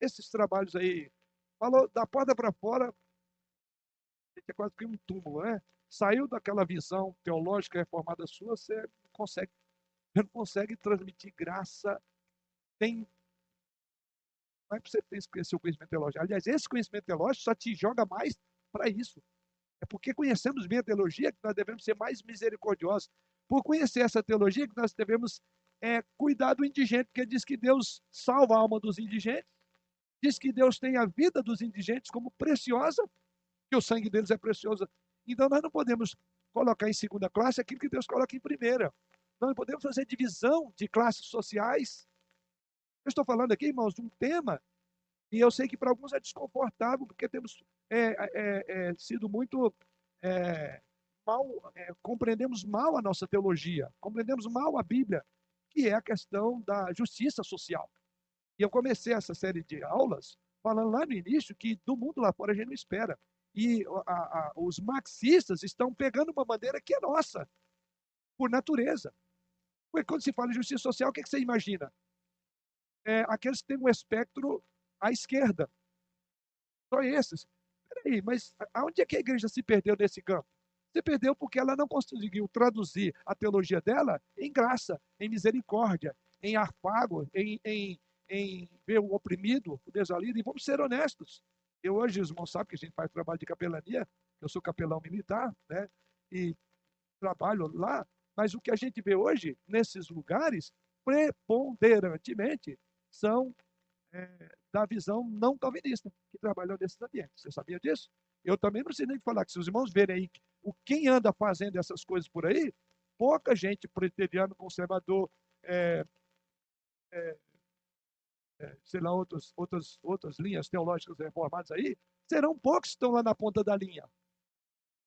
esses trabalhos aí. Falou da porta para fora, é quase que um túmulo, né? Saiu daquela visão teológica reformada sua, você consegue, não consegue transmitir graça. Tem não é para você ter seu conhecimento teológico. Aliás, esse conhecimento teológico só te joga mais para isso. É porque conhecemos bem a teologia que nós devemos ser mais misericordiosos. Por conhecer essa teologia que nós devemos é, cuidar do indigente, porque diz que Deus salva a alma dos indigentes, diz que Deus tem a vida dos indigentes como preciosa, que o sangue deles é precioso. Então nós não podemos colocar em segunda classe aquilo que Deus coloca em primeira. Nós não podemos fazer divisão de classes sociais eu estou falando aqui, irmãos, de um tema e eu sei que para alguns é desconfortável, porque temos é, é, é, sido muito é, mal, é, compreendemos mal a nossa teologia, compreendemos mal a Bíblia, que é a questão da justiça social. E eu comecei essa série de aulas falando lá no início que do mundo lá fora a gente não espera. E a, a, os marxistas estão pegando uma bandeira que é nossa, por natureza. Porque quando se fala em justiça social, o que, é que você imagina? é, aqueles que têm um espectro à esquerda. Só esses. Peraí, mas aonde é que a igreja se perdeu nesse campo? Se perdeu porque ela não conseguiu traduzir a teologia dela em graça, em misericórdia, em afago, em, em, em ver o oprimido, o desvalido. E vamos ser honestos. Eu hoje, os irmãos sabem que a gente faz trabalho de capelania, eu sou capelão militar, né? E trabalho lá, mas o que a gente vê hoje nesses lugares, preponderantemente, são é, da visão não calvinista, que trabalham nesses ambientes. Você sabia disso? Eu também não preciso nem falar que se os irmãos verem aí o quem anda fazendo essas coisas por aí, pouca gente preteriano, conservador, é, é, é, sei lá, outras, outras, outras linhas teológicas reformadas aí, serão poucos que estão lá na ponta da linha.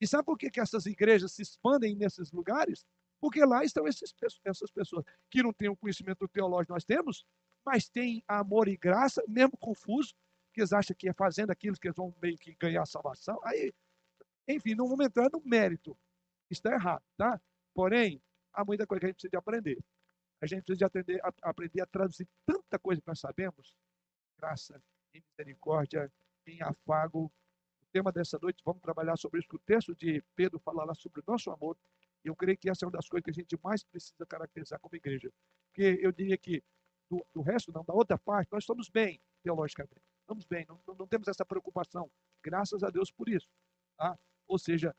E sabe por que, que essas igrejas se expandem nesses lugares? Porque lá estão esses, essas pessoas que não têm o conhecimento teológico que nós temos, mas tem amor e graça, mesmo confuso, que eles acham que é fazendo aquilo que eles vão meio que ganhar salvação. Aí, enfim, não vamos entrar no mérito. Está errado, tá? Porém, há muita coisa que a gente precisa de aprender. A gente precisa de aprender a, aprender a traduzir tanta coisa que nós sabemos. Graça, em misericórdia, em afago. O tema dessa noite, vamos trabalhar sobre isso, que o texto de Pedro fala lá sobre o nosso amor. Eu creio que essa é uma das coisas que a gente mais precisa caracterizar como igreja. Porque eu diria que do, do resto, não, da outra parte, nós estamos bem, teologicamente. Estamos bem, não, não, temos essa preocupação. Graças a Deus por isso. Tá? Ou seja,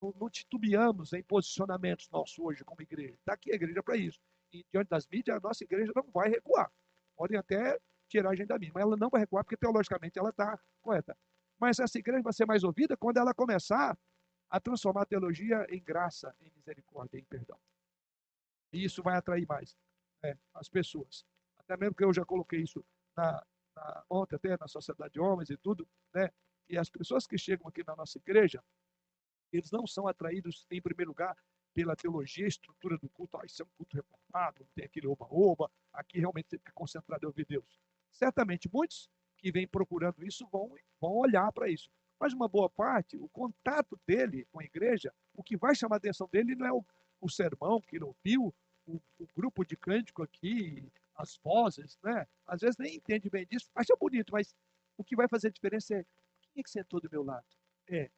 não, não titubeamos em posicionamentos nossos hoje como igreja. Está aqui a igreja para isso. E diante das mídias, a nossa igreja não vai recuar. Podem até tirar a gente da mídia, mas ela não vai recuar porque teologicamente ela está correta. Mas essa igreja vai ser mais ouvida quando ela começar a transformar a teologia em graça, em misericórdia, em perdão. E isso vai atrair mais é, as pessoas. Até mesmo que eu já coloquei isso na, na, ontem até na Sociedade de Homens e tudo, né? E as pessoas que chegam aqui na nossa igreja, eles não são atraídos, em primeiro lugar, pela teologia, estrutura do culto. Ah, isso é um culto reformado, tem aquele oba-oba. Aqui realmente você fica concentrado em ouvir Deus. Certamente, muitos que vêm procurando isso vão, vão olhar para isso. Mas uma boa parte, o contato dele com a igreja, o que vai chamar a atenção dele não é o, o sermão que ele ouviu, o, o, grupo de cântico aqui, as vozes, né? Às vezes nem entende bem disso, acha bonito, mas o que vai fazer diferença é quem é que sentou do meu lado? É.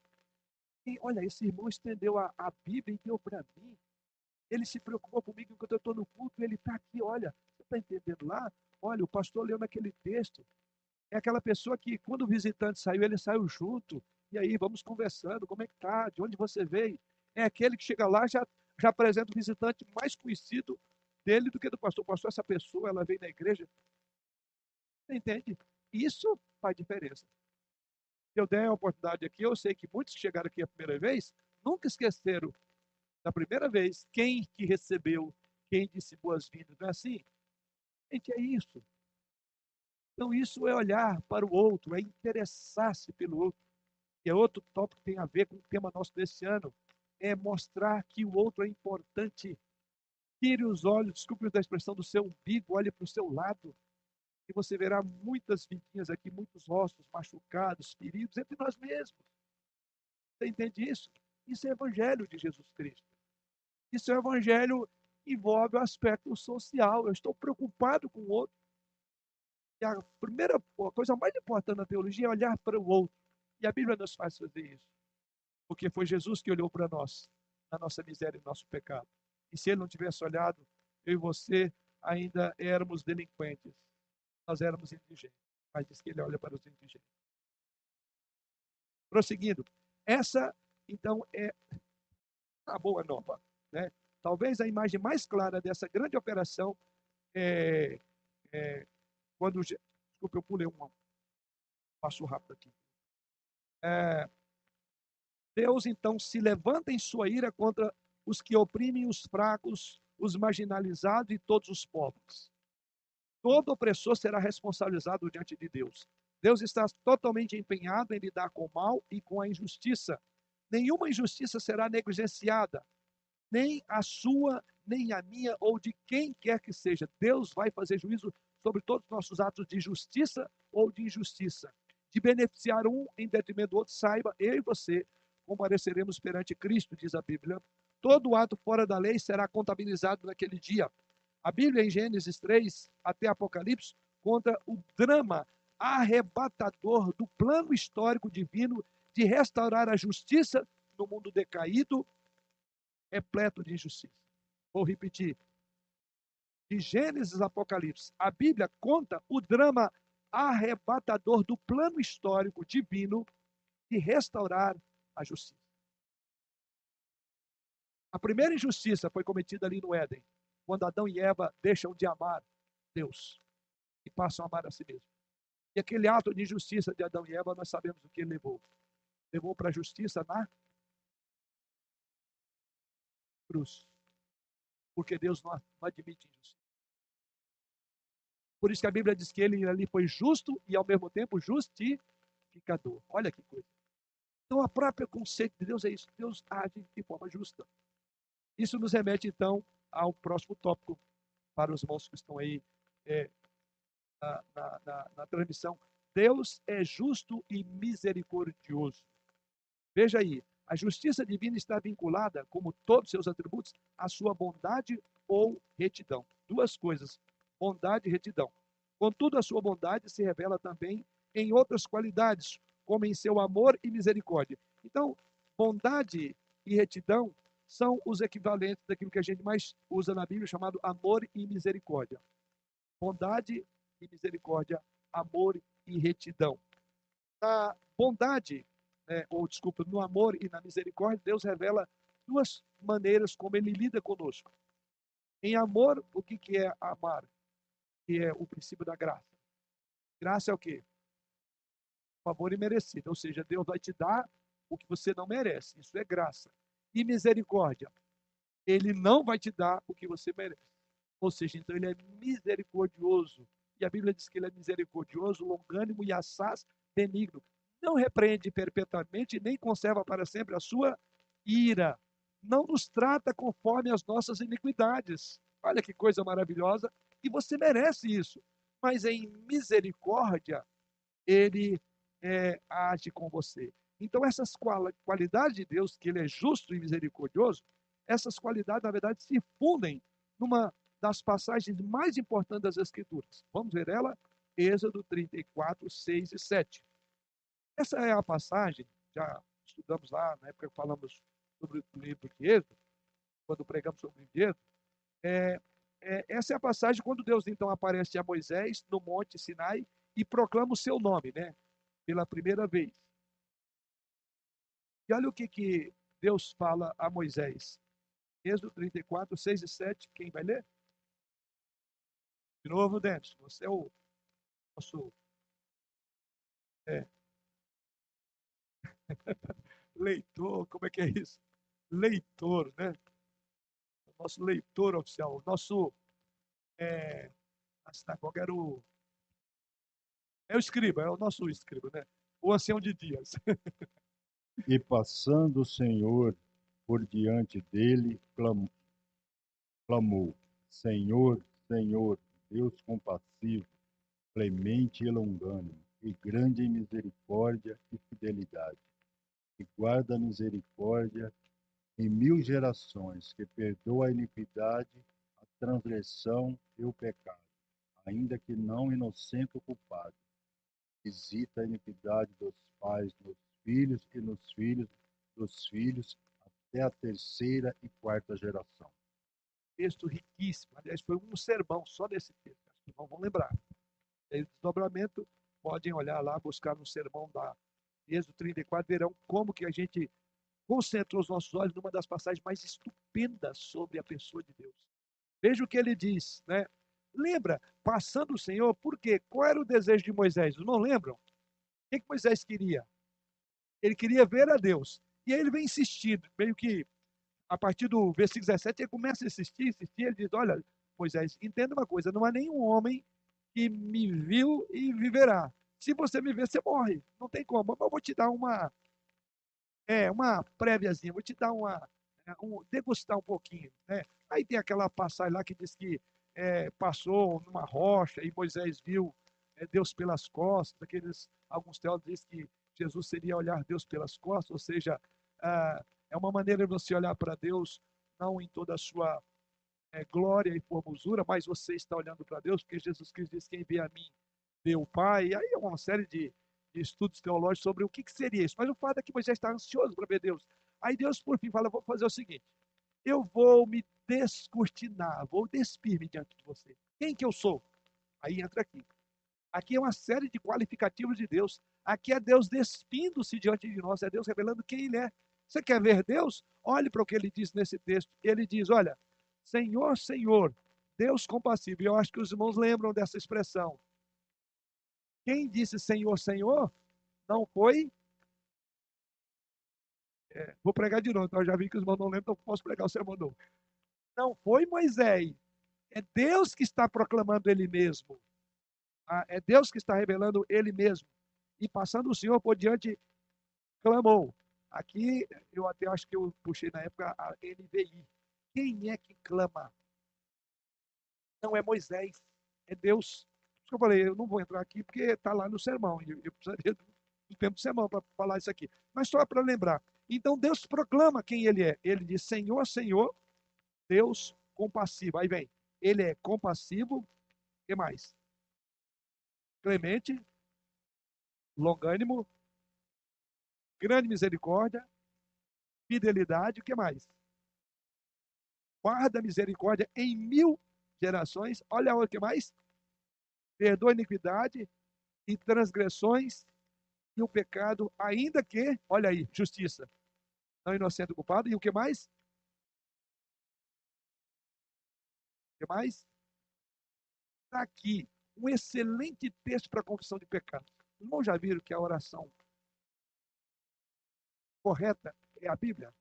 E, olha, esse irmão estendeu a, a Bíblia e deu para mim. Ele se preocupou comigo enquanto eu estou no culto, ele está aqui, olha, você está entendendo lá? Olha, o pastor leu naquele texto. É aquela pessoa que, quando o visitante saiu, ele saiu junto. E aí, vamos conversando, como é que tá? De onde você veio? É aquele que chega lá, já já apresenta o visitante mais conhecido dele do que do pastor. O pastor, essa pessoa, ela veio na igreja. Você entende? Isso faz diferença. Eu dei a oportunidade aqui, eu sei que muitos que chegaram aqui a primeira vez nunca esqueceram da primeira vez quem que recebeu, quem disse boas-vindas. Não é assim? Gente, é isso. Então, isso é olhar para o outro, é interessar-se pelo outro. E é outro tópico que tem a ver com o tema nosso desse ano, é mostrar que o outro é importante. Tire os olhos, desculpe a expressão, do seu umbigo, olhe para o seu lado. E você verá muitas vidinhas aqui, muitos rostos machucados, feridos entre nós mesmos. Você entende isso? Isso é evangelho de Jesus Cristo. Isso é evangelho envolve o aspecto social. Eu estou preocupado com o outro. E a primeira a coisa mais importante na teologia é olhar para o outro. E a Bíblia nos faz fazer isso. Porque foi Jesus que olhou para nós, na nossa miséria e no nosso pecado. E se ele não tivesse olhado, eu e você ainda éramos delinquentes. Nós éramos indigentes. Mas diz que ele olha para os indigentes. Prosseguindo. Essa, então, é a boa nova. Né? Talvez a imagem mais clara dessa grande operação é, é quando. Desculpa, eu pulei um. Passo rápido aqui. É, Deus então se levanta em sua ira contra os que oprimem os fracos, os marginalizados e todos os pobres. Todo opressor será responsabilizado diante de Deus. Deus está totalmente empenhado em lidar com o mal e com a injustiça. Nenhuma injustiça será negligenciada, nem a sua, nem a minha ou de quem quer que seja. Deus vai fazer juízo sobre todos os nossos atos de justiça ou de injustiça. De beneficiar um em detrimento do outro, saiba, eu e você compareceremos perante Cristo, diz a Bíblia. Todo ato fora da lei será contabilizado naquele dia. A Bíblia, em Gênesis 3 até Apocalipse, conta o drama arrebatador do plano histórico divino de restaurar a justiça no mundo decaído, repleto de injustiça. Vou repetir de Gênesis Apocalipse, a Bíblia conta o drama arrebatador do plano histórico divino de restaurar a justiça. A primeira injustiça foi cometida ali no Éden, quando Adão e Eva deixam de amar Deus e passam a amar a si mesmos. E aquele ato de injustiça de Adão e Eva, nós sabemos o que ele levou. Levou para a justiça na cruz porque Deus não admite injustiça. Por isso que a Bíblia diz que ele ali foi justo e ao mesmo tempo justificador. Olha que coisa. Então, o próprio conceito de Deus é isso. Deus age de forma justa. Isso nos remete, então, ao próximo tópico para os irmãos que estão aí é, na, na, na, na transmissão. Deus é justo e misericordioso. Veja aí, a justiça divina está vinculada, como todos seus atributos, à sua bondade ou retidão. Duas coisas: bondade e retidão. Contudo, a sua bondade se revela também em outras qualidades, como em seu amor e misericórdia. Então, bondade e retidão são os equivalentes daquilo que a gente mais usa na Bíblia, chamado amor e misericórdia. Bondade e misericórdia, amor e retidão. A bondade né, ou desculpa, no amor e na misericórdia, Deus revela duas maneiras como ele lida conosco. Em amor, o que, que é amar? Que é o princípio da graça. Graça é o quê? Favor imerecido, ou seja, Deus vai te dar o que você não merece. Isso é graça. E misericórdia, ele não vai te dar o que você merece. Ou seja, então ele é misericordioso. E a Bíblia diz que ele é misericordioso, longânimo e assaz benigno não repreende perpetuamente, nem conserva para sempre a sua ira. Não nos trata conforme as nossas iniquidades. Olha que coisa maravilhosa. E você merece isso. Mas em misericórdia, ele é, age com você. Então, essas qualidades de Deus, que ele é justo e misericordioso, essas qualidades, na verdade, se fundem numa das passagens mais importantes das Escrituras. Vamos ver ela? Êxodo 34, 6 e 7. Essa é a passagem, já estudamos lá, na época que falamos sobre o livro de Êxodo, quando pregamos sobre o Êxodo, é, é, essa é a passagem quando Deus então aparece a Moisés no Monte Sinai e proclama o seu nome, né? Pela primeira vez. E olha o que, que Deus fala a Moisés. Êxodo 34, 6 e 7. Quem vai ler? De novo, Dentes, você é o nosso é, leitor, como é que é isso? Leitor, né? O nosso leitor oficial, o nosso. É, a era o. É o escriba, é o nosso escriba, né? O ancião de dias.
e passando o Senhor por diante dele, clamou, Senhor, Senhor, Deus compassivo, clemente e longânimo, e grande em misericórdia e fidelidade que guarda a misericórdia em mil gerações, que perdoa a iniquidade transgressão e o pecado, ainda que não inocente o culpado. Visita a iniquidade dos pais nos filhos e nos filhos dos filhos até a terceira e quarta geração.
Texto riquíssimo. Aliás, foi um sermão só desse texto. Acho que não vão lembrar. Aí, desdobramento, podem olhar lá, buscar no sermão da Êxodo 34, verão como que a gente concentrou os nossos olhos numa das passagens mais estupendas sobre a pessoa de Deus. Veja o que ele diz, né? Lembra, passando o Senhor, por quê? Qual era o desejo de Moisés? Não lembram? O que, que Moisés queria? Ele queria ver a Deus. E aí ele vem insistindo, meio que a partir do versículo 17, ele começa a insistir, insistir, ele diz: Olha, Moisés, entenda uma coisa, não há nenhum homem que me viu e viverá. Se você me ver, você morre. Não tem como. Mas eu vou te dar uma é, uma préviazinha, vou te dar uma é, um, degustar um pouquinho, né? Aí tem aquela passagem lá que diz que é, passou numa rocha e Moisés viu é, Deus pelas costas. Aqueles alguns teólogos dizem que Jesus seria olhar Deus pelas costas, ou seja, ah, é uma maneira de você olhar para Deus não em toda a sua é, glória e formosura, mas você está olhando para Deus, porque Jesus Cristo diz: Quem vê a mim, vê o Pai. E aí é uma série de, de estudos teológicos sobre o que, que, seria isso. Mas o fato é que Moisés está ansioso para ver Deus. Aí Deus, por fim, fala: Vou fazer o seguinte: eu vou me descortinar, vou despir-me diante de você. Quem que eu sou? Aí entra aqui. Aqui é uma série de qualificativos de Deus. Aqui é Deus despindo-se diante de nós, é Deus revelando quem Ele é. Você quer ver Deus? Olhe para o que ele diz nesse texto. Ele diz: Olha, Senhor, Senhor, Deus compassivo. E eu acho que os irmãos lembram dessa expressão. Quem disse Senhor, Senhor, não foi. É, vou pregar de novo, então eu já vi que os irmãos não lembram, então posso pregar o sermão novo. Não foi Moisés. É Deus que está proclamando Ele mesmo. Ah, é Deus que está revelando Ele mesmo. E passando o Senhor por diante, clamou: Aqui, eu até acho que eu puxei na época a NVI. Quem é que clama? Não é Moisés, é Deus. Por eu falei, eu não vou entrar aqui porque está lá no sermão. E eu precisaria do tempo do sermão para falar isso aqui. Mas só para lembrar. Então Deus proclama quem ele é. Ele diz: Senhor, Senhor, Deus compassivo. Aí vem. Ele é compassivo. O que mais? Clemente, longânimo, grande misericórdia, fidelidade, o que mais? Guarda misericórdia em mil gerações. Olha o que mais? Perdoa iniquidade e transgressões e o pecado, ainda que, olha aí, justiça. Não inocente culpado. E o que mais? O que mais? Está aqui um excelente texto para a confissão de pecado. Os irmãos já viram que a oração correta é a Bíblia.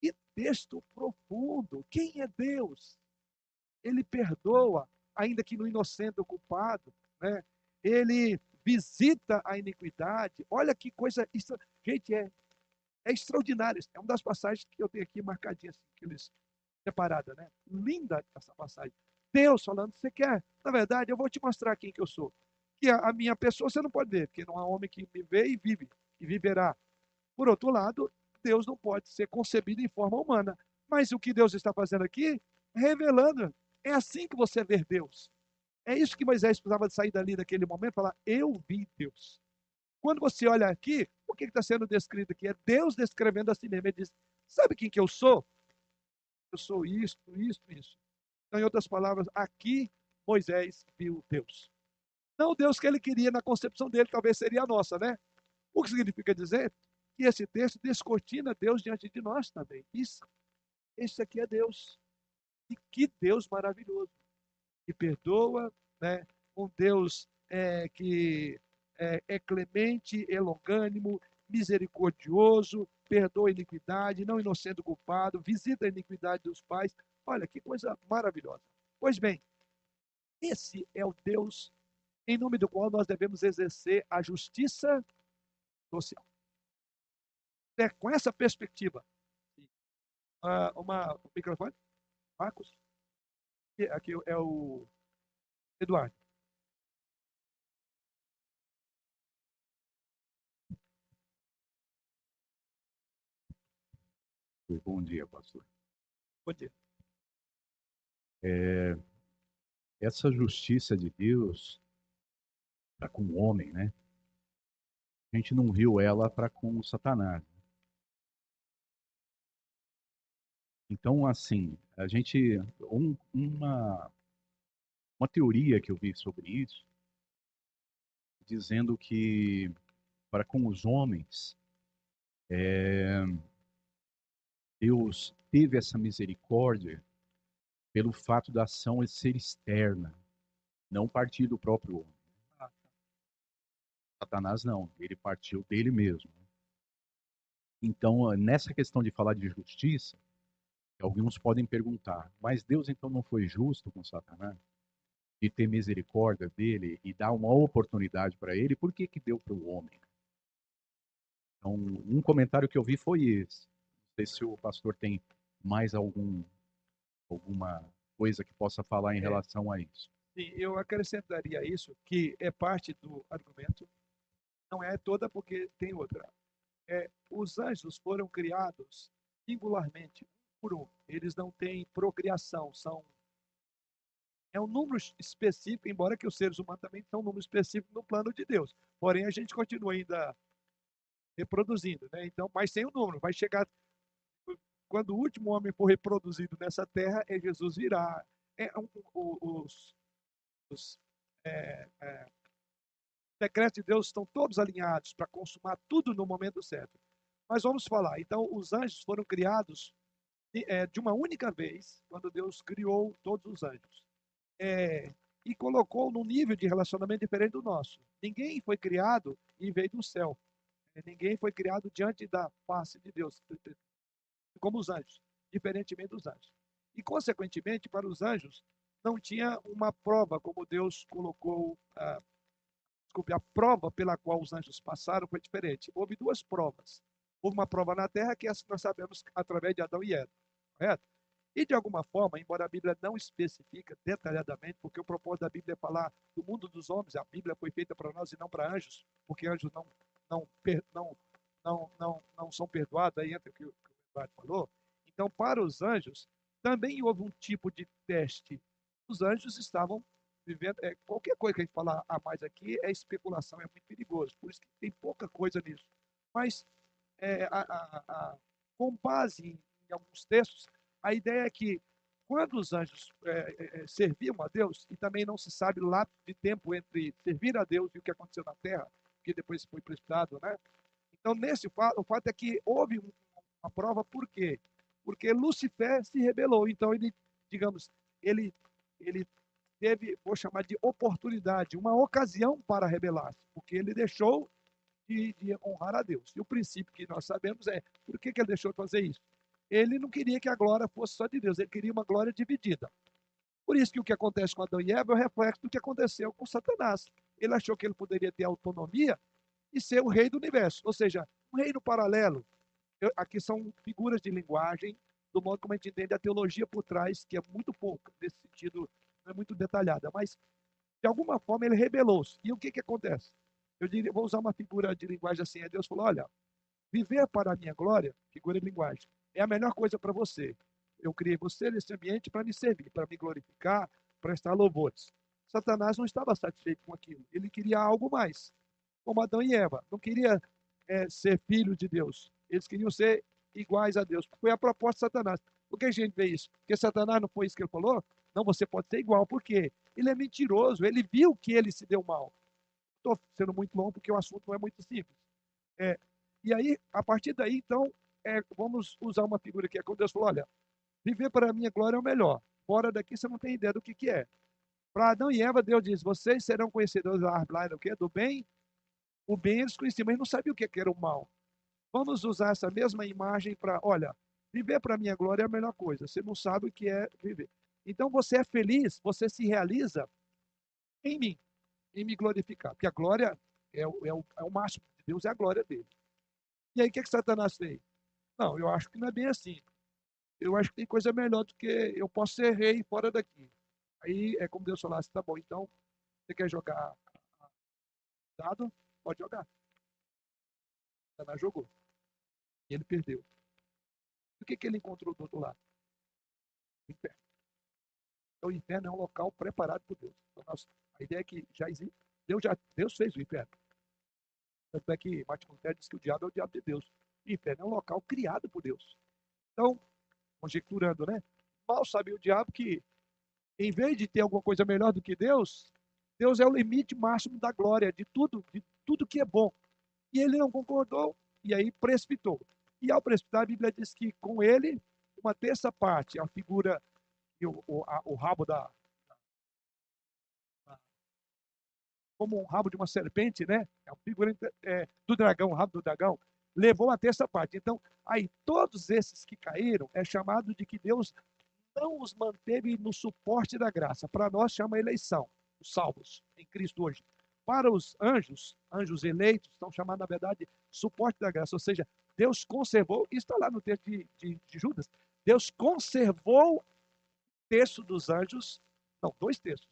Que texto profundo! Quem é Deus? Ele perdoa, ainda que no inocente o culpado, né? Ele visita a iniquidade. Olha que coisa, isso, gente, é, é extraordinário. É uma das passagens que eu tenho aqui marcadinha, assim, aqueles, separada, né? Linda essa passagem. Deus falando, você quer? Na verdade, eu vou te mostrar quem que eu sou. Que a, minha pessoa você não pode ver, porque não há homem que me vê e vive, e viverá. Por outro lado, Deus não pode ser concebido em forma humana. Mas o que Deus está fazendo aqui? Revelando. É assim que você vê Deus. É isso que Moisés precisava de sair dali naquele momento falar: Eu vi Deus. Quando você olha aqui, o que está sendo descrito aqui? É Deus descrevendo a si mesmo. Ele diz: Sabe quem que eu sou? Eu sou isto, isto, isso. Então, em outras palavras, aqui Moisés viu Deus. Não o Deus que ele queria na concepção dele, talvez seria a nossa, né? O que significa dizer? E esse texto descortina Deus diante de nós também. Isso, esse aqui é Deus. E que Deus maravilhoso. Que perdoa, né? um Deus é, que é, é clemente, é longânimo, misericordioso, perdoa a iniquidade, não inocente o culpado, visita a iniquidade dos pais. Olha que coisa maravilhosa. Pois bem, esse é o Deus em nome do qual nós devemos exercer a justiça social é com essa perspectiva. Uh, uma, o microfone? Marcos? Aqui é o Eduardo.
Bom dia, pastor.
Bom dia.
é, essa justiça de Deus para com o homem, né? A gente não viu ela para com Satanás. Então, assim, a gente um, uma uma teoria que eu vi sobre isso, dizendo que para com os homens é, Deus teve essa misericórdia pelo fato da ação ser externa, não partir do próprio homem. Satanás não, ele partiu dele mesmo. Então, nessa questão de falar de justiça, alguns podem perguntar, mas Deus então não foi justo com Satanás? De ter misericórdia dele e dar uma oportunidade para ele, por que que deu para o homem? Então, um comentário que eu vi foi esse. Não sei se o pastor tem mais algum alguma coisa que possa falar em é. relação a isso.
Sim, eu acrescentaria isso, que é parte do argumento, não é toda porque tem outra. É, os anjos foram criados singularmente, por um. Eles não têm procriação, são é um número específico, embora que os seres humanos também são um número específico no plano de Deus. Porém, a gente continua ainda reproduzindo, né? Então, mas sem o número, vai chegar quando o último homem for reproduzido nessa terra, é Jesus virá. É, um, os, os é, é, decretos de Deus estão todos alinhados para consumar tudo no momento certo. Mas vamos falar. Então, os anjos foram criados de, de uma única vez, quando Deus criou todos os anjos. É, e colocou num nível de relacionamento diferente do nosso. Ninguém foi criado e veio do céu. Ninguém foi criado diante da face de Deus como os anjos, diferentemente dos anjos. E, consequentemente, para os anjos, não tinha uma prova, como Deus colocou. Ah, desculpe, a prova pela qual os anjos passaram foi diferente. Houve duas provas. Houve uma prova na terra, que é essa que nós sabemos através de Adão e Eva, correto? E, de alguma forma, embora a Bíblia não especifica detalhadamente, porque o propósito da Bíblia é falar do mundo dos homens, a Bíblia foi feita para nós e não para anjos, porque anjos não, não, não, não, não, não são perdoados, aí entra o que falou. Então, para os anjos, também houve um tipo de teste. Os anjos estavam vivendo. É, qualquer coisa que a gente falar a mais aqui é especulação, é muito perigoso. Por isso que tem pouca coisa nisso. Mas, é, a, a, a, com base em, em, alguns textos, a ideia é que quando os anjos é, é, é serviam a Deus, e também não se sabe lá de tempo entre servir a Deus e o que aconteceu na terra, que depois foi precipitado, né? Então, nesse fato, o fato é que houve um a prova por quê? Porque Lucifer se rebelou. Então ele, digamos, ele ele teve, vou chamar de oportunidade, uma ocasião para rebelar-se, porque ele deixou de, de, honrar a Deus. E o princípio que nós sabemos é, por que, que ele deixou de fazer isso? Ele não queria que a glória fosse só de Deus, ele queria uma glória dividida. Por isso que o que acontece com Adão e Eva é o reflexo do que aconteceu com Satanás. Ele achou que ele poderia ter autonomia e ser o rei do universo, ou seja, um reino paralelo, eu, aqui são figuras de linguagem, do modo como a gente entende a teologia por trás, que é muito pouco, nesse sentido, é muito detalhada, mas de alguma forma ele rebelou-se. E o que, que acontece? Eu diria, vou usar uma figura de linguagem assim, é Deus falou, olha, viver para a minha glória, figura de linguagem, é a melhor coisa para você. Eu criei você nesse ambiente para me servir, para me glorificar, para estar louvores. Satanás não estava satisfeito com aquilo. Ele queria algo mais. Como Adão e Eva. Não queria é, ser filho de Deus. Eles queriam ser iguais a Deus. Foi a proposta de Satanás. Por que a gente vê isso? Porque Satanás não foi isso que ele falou? Não, você pode ser igual. Por quê? Ele é mentiroso. Ele viu que ele se deu mal. Estou sendo muito longo porque o assunto não é muito simples. É, e aí, a partir daí, então, é, vamos usar uma figura que é quando Deus falou: olha, viver para a minha glória é o melhor. Fora daqui você não tem ideia do que, que é. Para Adão e Eva, Deus diz: vocês serão conhecedores da árvore do? Do bem. O bem eles conheciam, mas não sabiam o que era o mal. Vamos usar essa mesma imagem para, olha, viver para a minha glória é a melhor coisa. Você não sabe o que é viver. Então você é feliz, você se realiza em mim, em me glorificar. Porque a glória é o, é o, é o máximo de Deus, é a glória dele. E aí o que, que Satanás fez? Não, eu acho que não é bem assim. Eu acho que tem coisa melhor do que eu posso ser rei fora daqui. Aí é como Deus falasse, tá bom, então você quer jogar dado? Pode jogar. Satanás jogou. E ele perdeu. E o que, que ele encontrou do outro lado? O inferno. Então, o inferno é um local preparado por Deus. Então, nós, a ideia é que já existe, Deus, já, Deus fez o inferno. Tanto é que Martin Lutero diz que o diabo é o diabo de Deus. O inferno é um local criado por Deus. Então, conjecturando, né? Mal sabia o diabo que, em vez de ter alguma coisa melhor do que Deus, Deus é o limite máximo da glória, de tudo, de tudo que é bom. E ele não concordou, e aí precipitou. E ao precipitar, a Bíblia diz que com ele, uma terça parte, a figura e o, o, a, o rabo da. Como um rabo de uma serpente, né? É a figura é, do dragão, o rabo do dragão, levou a terça parte. Então, aí, todos esses que caíram, é chamado de que Deus não os manteve no suporte da graça. Para nós, chama eleição, os salvos em Cristo hoje. Para os anjos, anjos eleitos, estão chamados, na verdade, suporte da graça. Ou seja, Deus conservou, isso está lá no texto de, de, de Judas, Deus conservou terço dos anjos, não, dois terços.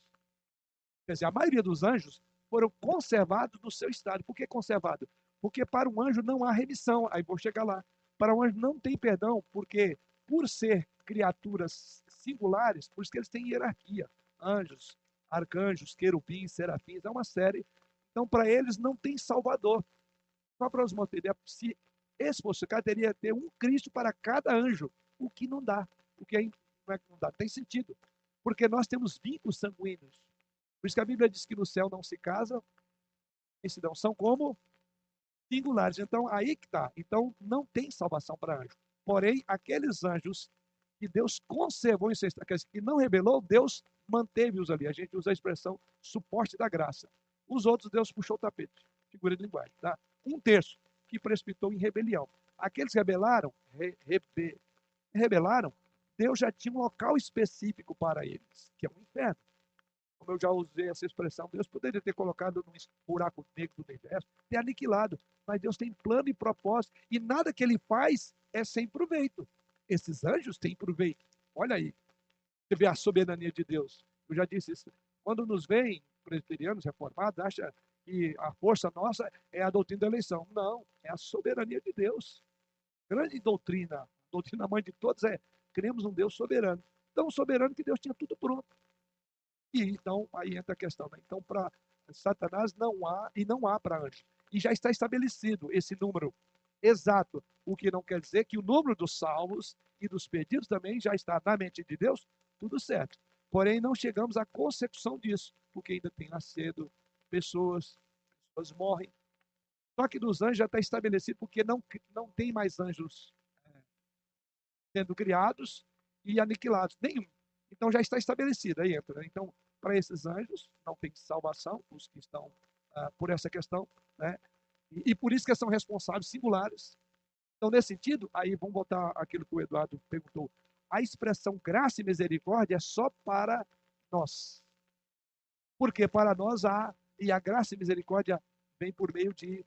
Quer dizer, a maioria dos anjos foram conservados no seu estado. Por que conservado? Porque para um anjo não há remissão. Aí vou chegar lá. Para um anjo não tem perdão, porque por ser criaturas singulares, por isso que eles têm hierarquia. Anjos, arcanjos, querubins, serafins, é uma série. Então, para eles não tem salvador. Só para os uma ideia, se esse fosse o teria ter um Cristo para cada anjo, o que não dá. O que é como é que não dá? Tem sentido. Porque nós temos vínculos sanguíneos. Por isso que a Bíblia diz que no céu não se casa, se não são como singulares. Então, aí que está. Então, não tem salvação para anjo. Porém, aqueles anjos que Deus conservou em seu estado, que não rebelou, Deus manteve-os ali. A gente usa a expressão suporte da graça. Os outros, Deus puxou o tapete. Figura de linguagem. Tá? Um terço que precipitou em rebelião. Aqueles que rebelaram, re, rebe, rebelaram, Deus já tinha um local específico para eles, que é o inferno. Como eu já usei essa expressão, Deus poderia ter colocado num buraco negro do universo, ter aniquilado, mas Deus tem plano e propósito, e nada que ele faz é sem proveito. Esses anjos têm proveito. Olha aí, você vê a soberania de Deus. Eu já disse isso. Quando nos veem presbiterianos reformados, acha que a força nossa é a doutrina da eleição. Não, é a soberania de Deus. Grande doutrina, doutrina mãe de todos é cremos um Deus soberano. Tão soberano que Deus tinha tudo pronto. E então, aí entra a questão. Né? Então, para Satanás não há e não há para anjo. E já está estabelecido esse número exato, o que não quer dizer que o número dos salvos e dos pedidos também já está na mente de Deus, tudo certo. Porém, não chegamos à consecução disso, porque ainda tem nascido pessoas, pessoas morrem. Só que dos anjos já está estabelecido, porque não, não tem mais anjos sendo criados e aniquilados. Nenhum. Então já está estabelecido aí entra. Né? Então, para esses anjos, não tem salvação, os que estão ah, por essa questão, né? E, e, por isso que são responsáveis singulares. Então, nesse sentido, aí vamos voltar aquilo que o Eduardo perguntou. A expressão graça e misericórdia é só para nós. Porque para nós há, e a graça e misericórdia vem por meio de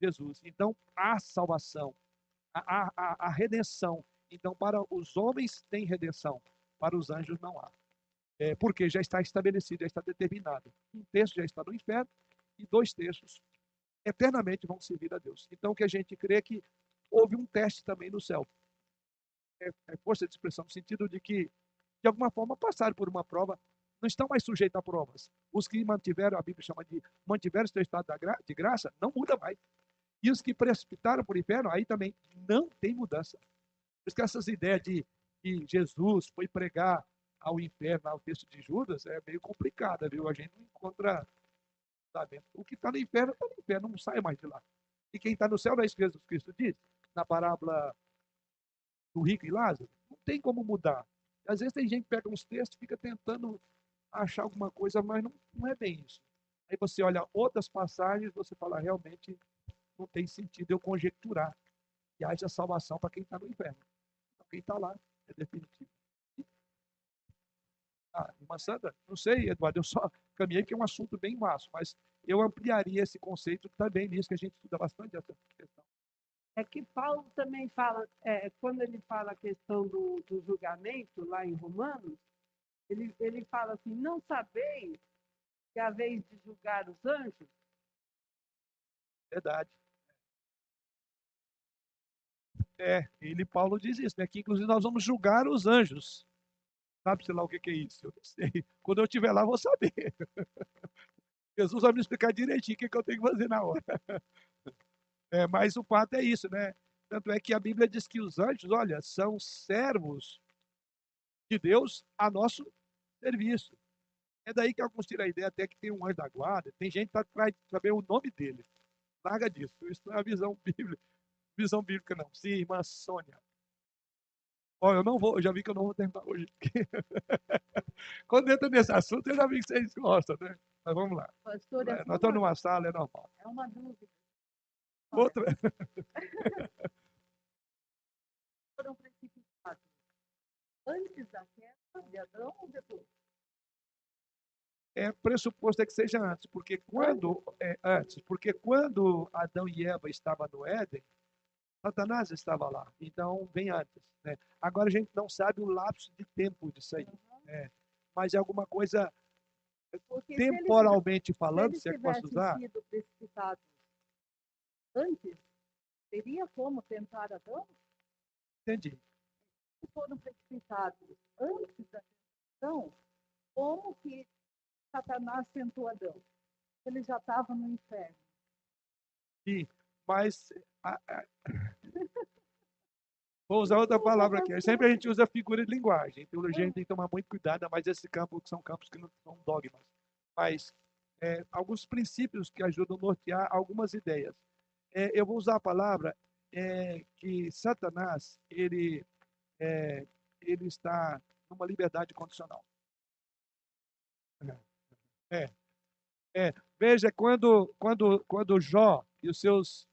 Jesus. Então, há salvação, a, a, a redenção, então, para os homens tem redenção, para os anjos não há. É, porque já está estabelecido, já está determinado. Um terço já está no inferno e dois terços eternamente vão servir a Deus. Então, o que a gente crê é que houve um teste também no céu. É, é força de expressão, no sentido de que, de alguma forma, passaram por uma prova, não estão mais sujeitos a provas. Os que mantiveram, a Bíblia chama de mantiveram o seu estado de graça, não muda mais. E os que precipitaram por inferno, aí também não tem mudança. Por isso que essas ideias de que Jesus foi pregar ao inferno, ao texto de Judas, é meio complicada, viu? A gente não encontra? O que está no inferno, está no inferno, não sai mais de lá. E quem está no céu, não é isso que Jesus Cristo diz, na parábola do rico e Lázaro, não tem como mudar. Às vezes tem gente que pega uns textos e fica tentando achar alguma coisa, mas não, não é bem isso. Aí você olha outras passagens, você fala, realmente não tem sentido eu conjecturar que haja salvação para quem está no inferno quem está lá é definitivo. Ah, irmã Sandra, não sei, Eduardo, eu só caminhei que é um assunto bem vasto, mas eu ampliaria esse conceito também nisso, que a gente estuda bastante essa questão.
É que Paulo também fala, é, quando ele fala a questão do, do julgamento, lá em Romanos, ele, ele fala assim: não sabeis que a vez de julgar os anjos?
Verdade. É, ele, Paulo, diz isso, né? Que inclusive nós vamos julgar os anjos. Sabe, sei lá o que, é isso? Eu não sei. Quando eu estiver lá, eu vou saber. Jesus vai me explicar direitinho o que, que eu tenho que fazer na hora. É, mas o fato é isso, né? Tanto é que a Bíblia diz que os anjos, olha, são servos de Deus a nosso serviço. É daí que alguns tiram a ideia até que tem um anjo da guarda, tem gente que atrás de saber o nome dele. Larga disso. Isso não é a visão bíblica, visão bíblica, não. Sim, irmã Sônia. Ó, eu não vou, eu já vi que eu não vou tentar hoje. Quando entra nesse assunto, eu já vi que vocês gostam, né? Mas vamos lá.
Pastor, é
É, nós estamos
uma-
numa sala, é normal.
é uma dúvida.
Outra.
Foram precipitados antes da queda de Adão ou depois?
é pressuposto é que seja antes, porque quando é, antes, porque quando Adão e Eva estavam no Éden, Satanás estava lá. Então vem antes, né? Agora a gente não sabe o lapso de tempo disso aí,
Uhum.
mas é alguma coisa
Porque se eles-
temporalmente
se
falando,
eles
se é que posso usar,
sido precipitados antes, teria como tentar Adão?
entendi.
Se foram precipitados antes da tentação, como que Satanás tentou Adão? Ele já estava no inferno.
Mas vou usar outra palavra aqui. Sempre a gente usa figura de linguagem. Em teologia a gente tem que tomar muito cuidado, mas esses campos são campos que não são dogmas. Mas é, alguns princípios que ajudam a nortear algumas ideias. É, eu vou usar a palavra é, que Satanás ele é, ele está numa liberdade condicional. É, é. Veja quando quando quando Jó e os seus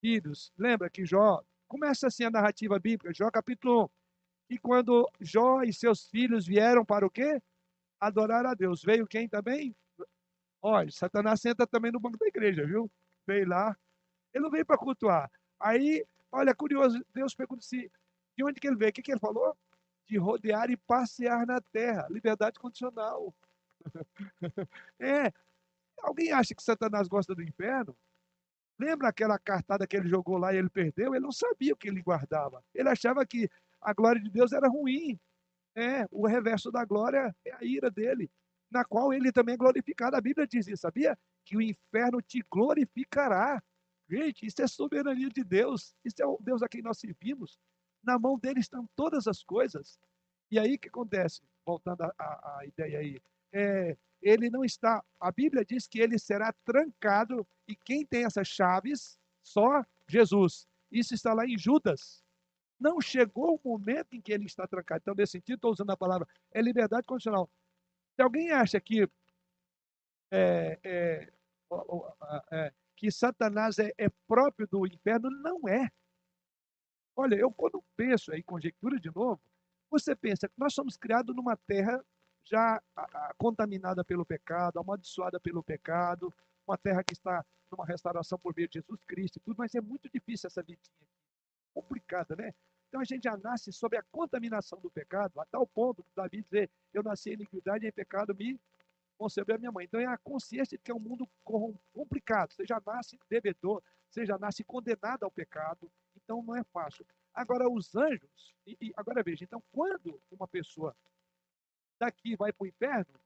filhos, lembra que Jó começa assim a narrativa bíblica, Jó capítulo 1. E quando Jó e seus filhos vieram para o quê? Adorar a Deus. Veio quem também? Olha, Satanás senta também no banco da igreja, viu? Veio lá. Ele não veio para cultuar. Aí, olha, curioso, Deus pergunta se de onde que ele veio? O que, que ele falou? De rodear e passear na terra. Liberdade condicional. é. Alguém acha que Satanás gosta do inferno? Lembra aquela cartada que ele jogou lá e ele perdeu? Ele não sabia o que ele guardava. Ele achava que a glória de Deus era ruim. É, o reverso da glória é a ira dele, na qual ele também é glorificado. A Bíblia diz isso, sabia? Que o inferno te glorificará. Gente, isso é soberania de Deus. Isso é o Deus a quem nós servimos. Na mão dele estão todas as coisas. E aí o que acontece? Voltando à- ideia aí. É, ele não está. A Bíblia diz que ele será trancado e quem tem essas chaves? Só Jesus. Isso está lá em Judas. Não chegou o momento em que ele está trancado. Então, nesse sentido, estou usando a palavra é liberdade condicional. Se alguém acha que é, é, é, que Satanás é, é próprio do inferno, não é. Olha, eu quando penso aí, conjectura de novo, você pensa que nós somos criados numa terra já contaminada pelo pecado, amaldiçoada pelo pecado, uma terra que está numa restauração por meio de Jesus Cristo e tudo, mas é muito difícil essa vidinha aqui. Complicada, né? Então a gente já nasce sob a contaminação do pecado, a tal ponto que Davi dizer, eu nasci em iniquidade e em pecado me concebeu a minha mãe. Então é a consciência de que é um mundo complicado. Você já nasce devedor, você já nasce condenado ao pecado, então não é fácil. Agora, os anjos, e, e agora veja, então, quando uma pessoa daqui vai para o inferno,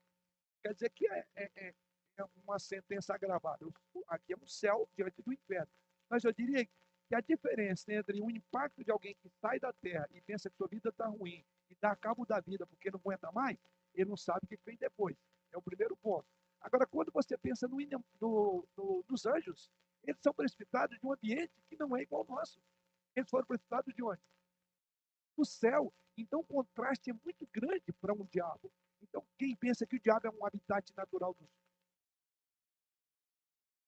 quer dizer que é, é- é- é uma sentença agravada. Aqui é um céu diante do inferno. Mas eu diria que a diferença entre o impacto de alguém que sai da terra e pensa que sua vida está ruim e dá cabo da vida porque não aguenta mais, ele não sabe o que vem depois. É o primeiro ponto. Agora, quando você pensa no, no- no- nos anjos, eles são precipitados de um ambiente que não é igual ao nosso. Eles foram precipitados de onde? Do céu. Então, o contraste é muito grande para um diabo. Então, quem pensa que o diabo é um habitat natural dos.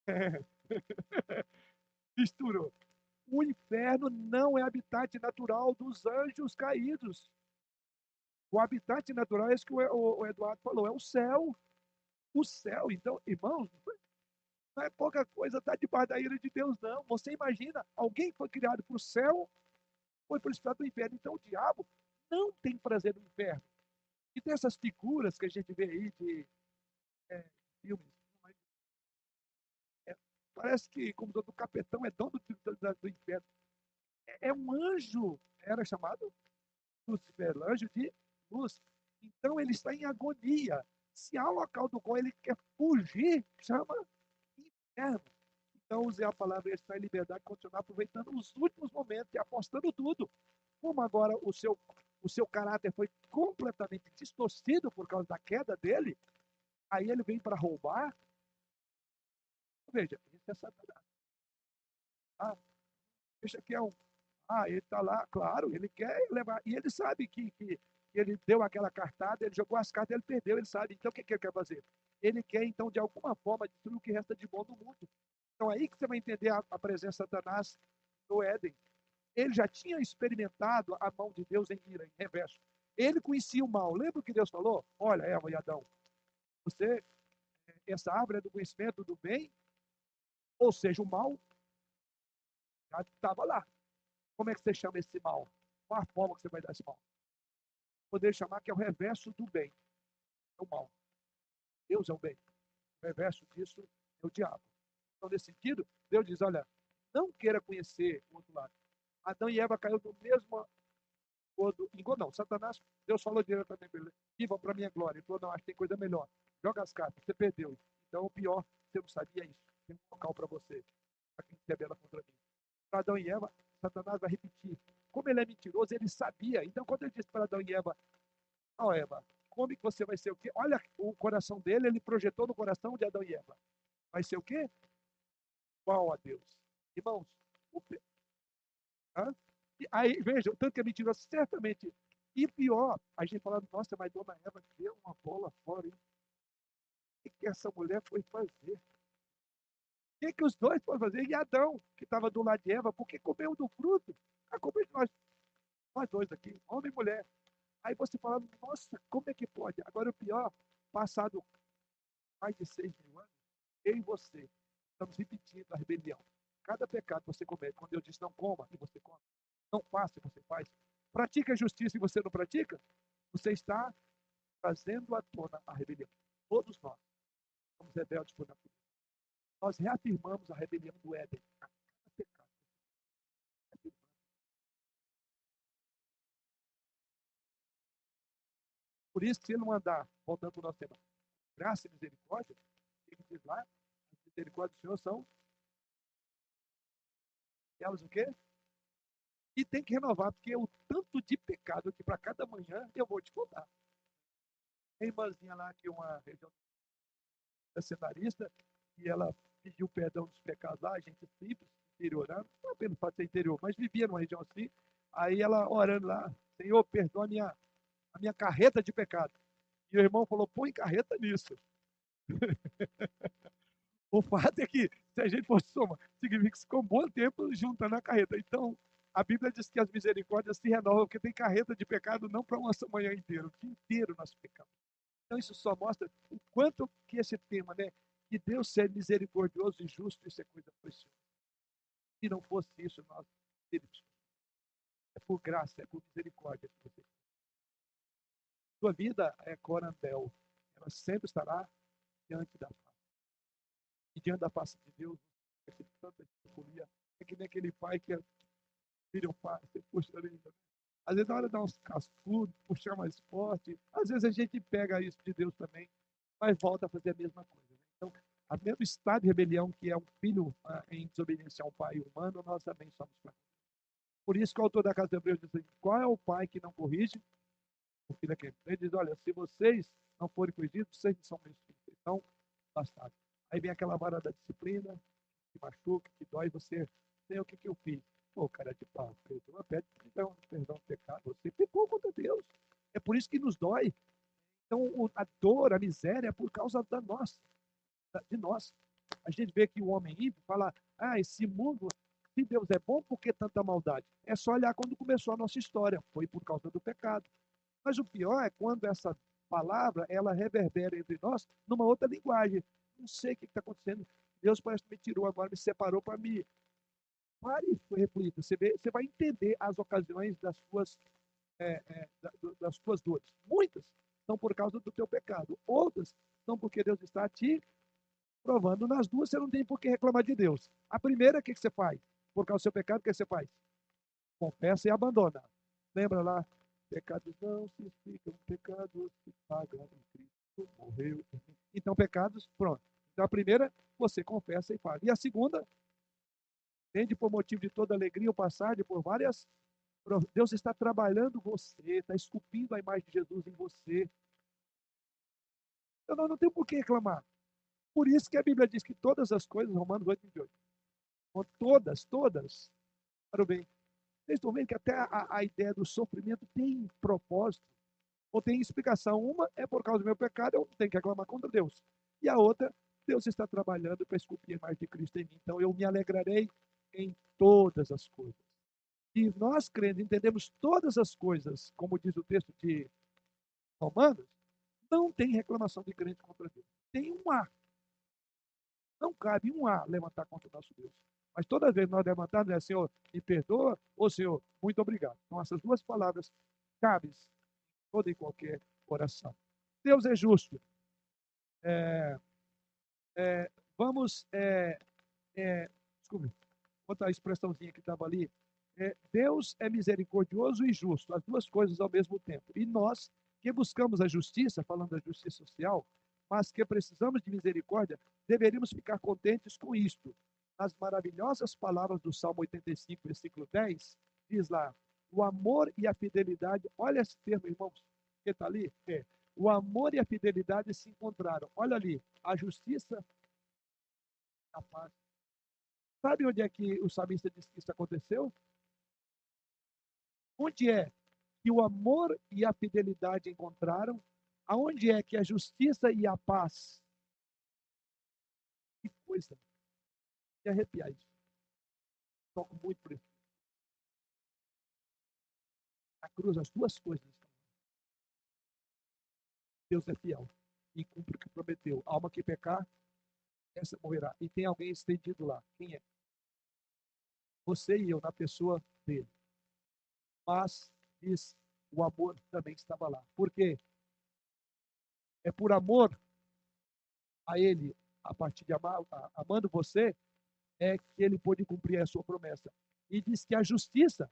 Misturou. O inferno não é habitat natural dos anjos caídos. O habitat natural é isso que o Eduardo falou, é o céu. O céu. Então, irmãos, não é pouca coisa estar debaixo da ira de Deus, não. Você imagina, alguém foi criado para o céu, foi precipitado do inferno. Então, o diabo não tem prazer no inferno. E tem essas figuras que a gente vê aí de é, filmes. É, parece que, como o capetão é dono do, do, do inferno. É, é um anjo, era chamado Lucifer, anjo de luz. Então ele está em agonia. Se há um local do qual ele quer fugir, chama inferno. Então usei a palavra em liberdade, continuar aproveitando os últimos momentos e apostando tudo. Como agora o seu, o seu caráter foi completamente distorcido por causa da queda dele, aí ele vem para roubar. Veja, isso é Satanás. Ah, deixa que é um. Ah, ele está lá, claro, ele quer levar. E ele sabe que, que ele deu aquela cartada, ele jogou as cartas, ele perdeu, ele sabe. Então o que, que ele quer fazer? Ele quer, então, de alguma forma, destruir o que resta de bom do mundo. Então aí que você vai entender a, a presença de Satanás no Éden. Ele já tinha experimentado a mão de Deus em ira, em reverso. Ele conhecia o mal. Lembra o que Deus falou? Olha, Eva e Adão, você, essa árvore é do conhecimento do bem, ou seja, o mal já estava lá. Como é que você chama esse mal? Qual a forma que você vai dar esse mal? Poder chamar que é o reverso do bem. É o mal. Deus é o bem. O reverso disso é o diabo. Então, nesse sentido, Deus diz: olha, não queira conhecer o outro lado. Adão e Eva caiu do mesmo. Engodo não, Satanás, Deus falou diretamente para ele: viva para minha glória. Ele falou: não, acho que tem coisa melhor. Joga as cartas, você perdeu. Então, o pior, você não sabia isso. Tem um local para você, para quem se rebela contra mim. Para Adão e Eva, Satanás vai repetir. Como ele é mentiroso, ele sabia. Então, quando ele disse para Adão e Eva: Ó, oh, Eva, como que você vai ser o quê? Olha o coração dele, ele projetou no coração de Adão e Eva. Vai ser o quê? Igual a Deus. Irmãos, o... Hã? E aí, veja, o tanto que é mentiroso, certamente. E pior, a gente falando, nossa, mas dona Eva deu uma bola fora, hein? O que essa mulher foi fazer? O que, que os dois foram fazer? E Adão, que estava do lado de Eva, porque comeu do fruto? A culpa é de nós, nós dois aqui, homem e mulher. Aí você fala, nossa, como é que pode? Agora o pior, passado mais de seis mil anos, eu e você estamos repetindo a rebelião. Cada pecado que você comete, quando Deus diz não coma, e você come. Não faça, e você faz. Pratica a justiça e você não pratica, você está trazendo à tona a rebelião. Todos nós somos rebeldes por natureza. Nós reafirmamos a rebelião do Éden a cada pecado. Por isso, se ele não andar, voltando para o nosso tema, graça e misericórdia, ele diz lá, as misericórdias do Senhor são elas o quê? E tem que renovar, porque o tanto de pecado que para cada manhã eu vou te contar. Tem irmãzinha lá que uma região da cenarista, e ela pediu perdão dos pecados lá, a gente simples, interiorando, não é fato de ser interior, mas vivia numa região assim, aí ela orando lá, Senhor, perdoa a minha, a minha carreta de pecado. E o irmão falou, põe carreta nisso. o fato é que, se a gente for somar, significa que ficou um bom tempo juntando a carreta. Então, a Bíblia diz que as misericórdias se renovam, porque tem carreta de pecado não para uma manhã inteira, o dia inteiro nós pecamos. Então, isso só mostra o quanto que esse tema, né? Que Deus ser misericordioso e justo, isso é coisa preciosa. Se não fosse isso, nós teríamos. É por graça, é por misericórdia que você Sua vida é corandel. Ela sempre estará diante da. E diante da face de Deus, você tanta euforia. É que nem aquele pai que vira o pai, você puxa ali. Às vezes na hora de dar uns cascudos, puxar mais forte. Às vezes a gente pega isso de Deus também, mas volta a fazer a mesma coisa. Né? Então, a mesmo estado de rebelião que é um filho ah, em desobediência a um pai humano, nós também somos para Por isso que o autor da Casa de Hebreus diz assim, qual é o pai que não corrige? O filho é quem? Ele diz, olha, se vocês não forem corrigidos, vocês não são meus filhos. Então, bastado. Aí vem aquela vara da disciplina, que machuca, que dói, você tem o que, que eu fiz. Pô, cara de pau, perdoa, pede perdão, perdão do pecado. Você pecou contra Deus. É por isso que nos dói. Então, a dor, a miséria é por causa da nossa, de nós. A gente vê que o homem ímpio fala, ah, esse mundo, se Deus é bom, por que tanta maldade? É só olhar quando começou a nossa história, foi por causa do pecado. Mas o pior é quando essa palavra, ela reverbera entre nós numa outra linguagem. Não sei o que está acontecendo. Deus parece que me tirou agora, me separou para me Pare e reflita. Você, vê, você vai entender as ocasiões das suas, é, é, das suas dores. Muitas são por causa do teu pecado. Outras são porque Deus está te provando. Nas duas você não tem por que reclamar de Deus. A primeira, o que, você faz? Por causa do seu pecado, o que você faz? Confessa e abandona. Lembra lá? pecados não se explicam, pecados se pagam em Cristo, morreu. Então, pecados, pronto. Então, a primeira, você confessa e paga. E a segunda, tende por motivo de toda alegria o passagem por várias. Deus está trabalhando você, está esculpindo a imagem de Jesus em você. Eu não, não tenho por que reclamar. Por isso que a Bíblia diz que todas as coisas, Romanos 8, 28, todas, todas, para o bem. Vocês estão vendo que até a, a ideia do sofrimento tem propósito, ou tem explicação. Uma é por causa do meu pecado, eu tenho que reclamar contra Deus. E a outra, Deus está trabalhando para esculpir mais de Cristo em mim. Então eu me alegrarei em todas as coisas. E nós, crendo, entendemos todas as coisas, como diz o texto de Romanos, não tem reclamação de crente contra Deus. Tem um A. Não cabe um A levantar contra o nosso Deus. Mas toda vez que nós levantarmos, é Senhor, me perdoa, ou Senhor, muito obrigado. Então, essas duas palavras cabem em toda e qualquer oração. Deus é justo. É, é, vamos. É, é, desculpe, outra expressãozinha que estava ali. É, Deus é misericordioso e justo, as duas coisas ao mesmo tempo. E nós, que buscamos a justiça, falando da justiça social, mas que precisamos de misericórdia, deveríamos ficar contentes com isto. Nas maravilhosas palavras do Salmo 85, versículo 10, diz lá: o amor e a fidelidade, olha esse termo, irmãos, que está ali, é, o amor e a fidelidade se encontraram. Olha ali, a justiça, a paz. Sabe onde é que o salmista diz que isso aconteceu? Onde é que o amor e a fidelidade encontraram? Aonde é que a justiça e a paz? Que coisa. De arrepiar isso. Toco muito por isso. Cruz, as duas coisas. Deus é fiel e cumpre o que prometeu. Alma que pecar, essa morrerá. E tem alguém estendido lá. Quem é? Você e eu, na pessoa dele. Mas, diz, o amor também estava lá. Por quê? É por amor a ele, a partir de amar, amando você, é que ele pôde cumprir a sua promessa. E diz que a justiça,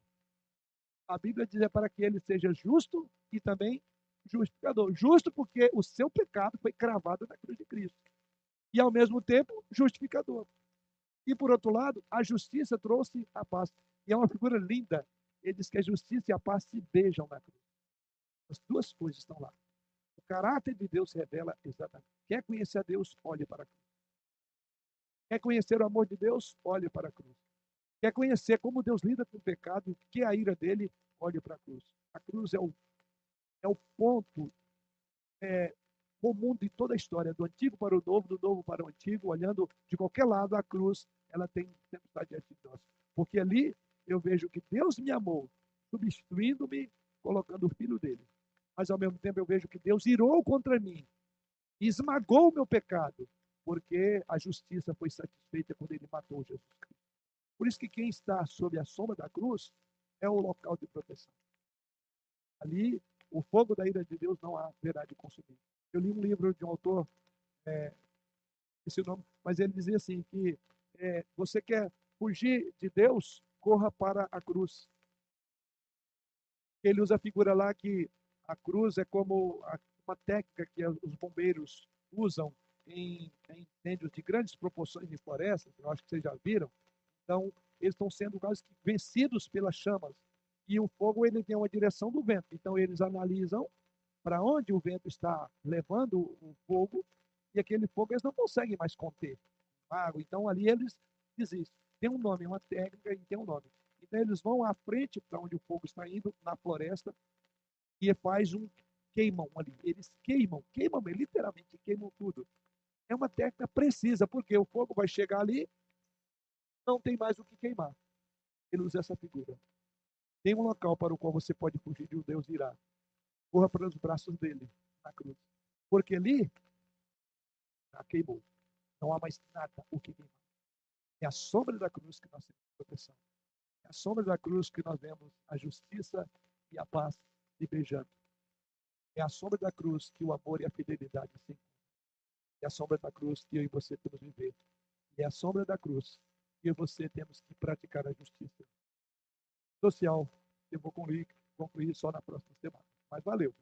a Bíblia diz é para que ele seja justo e também justificador. Justo porque o seu pecado foi cravado na cruz de Cristo. E ao mesmo tempo, justificador. E por outro lado, a justiça trouxe a paz. E é uma figura linda. Ele diz que a justiça e a paz se beijam na cruz. As duas coisas estão lá. O caráter de Deus revela exatamente. Quer conhecer a Deus? Olhe para a cruz. Quer conhecer o amor de Deus? Olhe para a cruz. Quer conhecer como Deus lida com o pecado, o que é a ira dele? Olhe para a cruz. A cruz é o, é o ponto é, comum de toda a história, do antigo para o novo, do novo para o antigo, olhando de qualquer lado, a cruz, ela tem sempre estar diante de nós. Porque ali eu vejo que Deus me amou, substituindo-me, colocando o filho dele mas ao mesmo tempo eu vejo que Deus irou contra mim, esmagou o meu pecado, porque a justiça foi satisfeita quando ele matou Jesus Cristo. Por isso que quem está sob a sombra da cruz é o local de proteção. Ali, o fogo da ira de Deus não há verá de consumir. Eu li um livro de um autor, é, esse nome, mas ele dizia assim que é, você quer fugir de Deus, corra para a cruz. Ele usa a figura lá que a cruz é como uma técnica que os bombeiros usam em, em incêndios de grandes proporções em florestas, eu acho que vocês já viram. Então, eles estão sendo quase que vencidos pelas chamas. E o fogo ele tem uma direção do vento. Então, eles analisam para onde o vento está levando o fogo e aquele fogo eles não conseguem mais conter. Então, ali eles desistem. Tem um nome, uma técnica e tem um nome. Então, eles vão à frente para onde o fogo está indo, na floresta, e faz um queimam ali. Eles queimam, queimam, literalmente queimam tudo. É uma técnica precisa, porque o fogo vai chegar ali, não tem mais o que queimar. Ele usa essa figura. Tem um local para o qual você pode fugir de um Deus irá. Corra para os braços dele, na cruz. Porque ali, já queimou. Não há mais nada o que queimar. É a sombra da cruz que nós temos proteção. É a sombra da cruz que nós vemos a justiça e a paz se beijando. É a sombra da cruz que o amor e a fidelidade se encontram. É a sombra da cruz que eu e você temos viver. É a sombra da cruz e você temos que praticar a justiça. Social, eu vou concluir concluir só na próxima semana. Mas valeu.